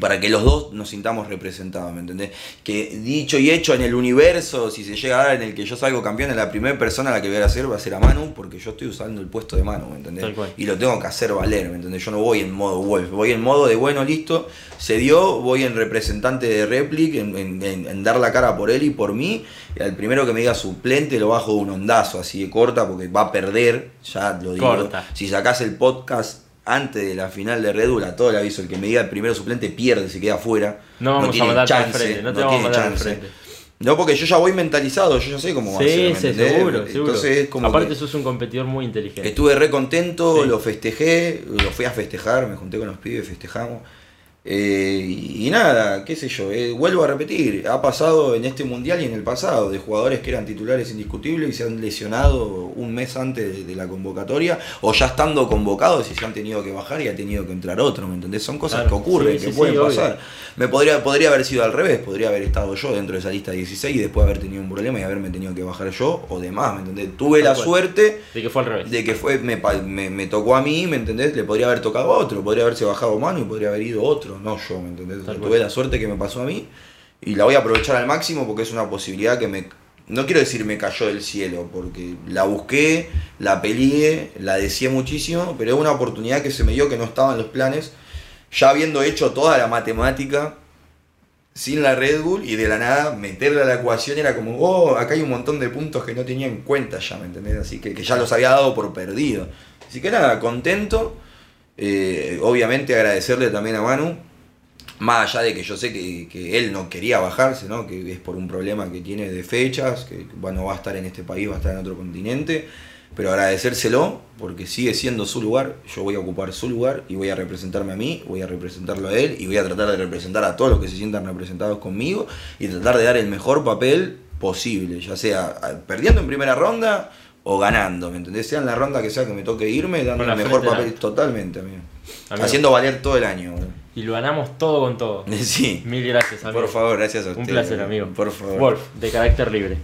para que los dos nos sintamos representados, ¿me entendés? Que dicho y hecho en el universo, si se llega a dar en el que yo salgo campeón, la primera persona a la que voy a hacer va a ser a Manu, porque yo estoy usando el puesto de Manu, ¿me entendés? Y lo tengo que hacer valer, ¿me entendés? Yo no voy en modo Wolf, voy en modo de bueno, listo, se dio, voy en representante de Replic, en, en- en- en dar la cara por él y por mí, y al primero que me diga suplente lo bajo de un ondazo así de corta, porque va a perder, ya lo digo. Corta. Si sacás el podcast antes de la final de Red Bull, a todo el aviso, el que me diga el primero suplente pierde, se queda afuera. No vamos a tiene mandarte al chance, frente, no te no vamos a tiene mandar chance. frente. No, porque yo ya voy mentalizado, yo ya sé cómo va a ser. Sí, ¿me sí, entendés? seguro, seguro. Entonces es como Aparte sos un competidor muy inteligente. estuve re contento, Sí. lo festejé, lo fui a festejar, me junté con los pibes, festejamos. Eh, y, y nada, qué sé yo, eh, vuelvo a repetir, ha pasado en este mundial y en el pasado, de jugadores que eran titulares indiscutibles y se han lesionado un mes antes de, de la convocatoria, o ya estando convocados y se han tenido que bajar y ha tenido que entrar otro, ¿me entendés? Son cosas Claro, que ocurren, sí, que sí, pueden sí, obvio. pasar. Me podría, podría haber sido al revés, podría haber estado yo dentro de esa lista 16 y después haber tenido un problema y haberme tenido que bajar yo o demás, ¿me entendés? Tuve Tal la cual. suerte De que fue al revés. de que fue me, me, me tocó a mí, ¿me entendés? Le podría haber tocado a otro, podría haberse bajado mano y podría haber ido otro, no yo, ¿me entendés? Tuve la suerte que me pasó a mí y la voy a aprovechar al máximo porque es una posibilidad que me... No quiero decir me cayó del cielo, porque la busqué, la peleé, la deseé muchísimo, pero es una oportunidad que se me dio que no estaba en los planes, ya habiendo hecho toda la matemática sin la Red Bull y de la nada meterla a la ecuación era como, oh, acá hay un montón de puntos que no tenía en cuenta ya, ¿me entendés? Así que, que ya los había dado por perdido. Así que nada, contento. Eh, obviamente agradecerle también a Manu, más allá de que yo sé que, que él no quería bajarse, ¿no? que es por un problema que tiene de fechas, que bueno, va a estar en este país, va a estar en otro continente, pero agradecérselo porque sigue siendo su lugar, yo voy a ocupar su lugar y voy a representarme a mí, voy a representarlo a él y voy a tratar de representar a todos los que se sientan representados conmigo y tratar de dar el mejor papel posible, ya sea perdiendo en primera ronda o ganando, ¿me entendés? Sea en la ronda que sea que me toque irme, dando el mejor papel totalmente, amigo. Amigo. Haciendo valer todo el año. Y lo ganamos todo con todo. Sí. Mil gracias, amigo. Por favor, gracias a Un ustedes. placer, amigo. Por favor. Wolf, de carácter libre.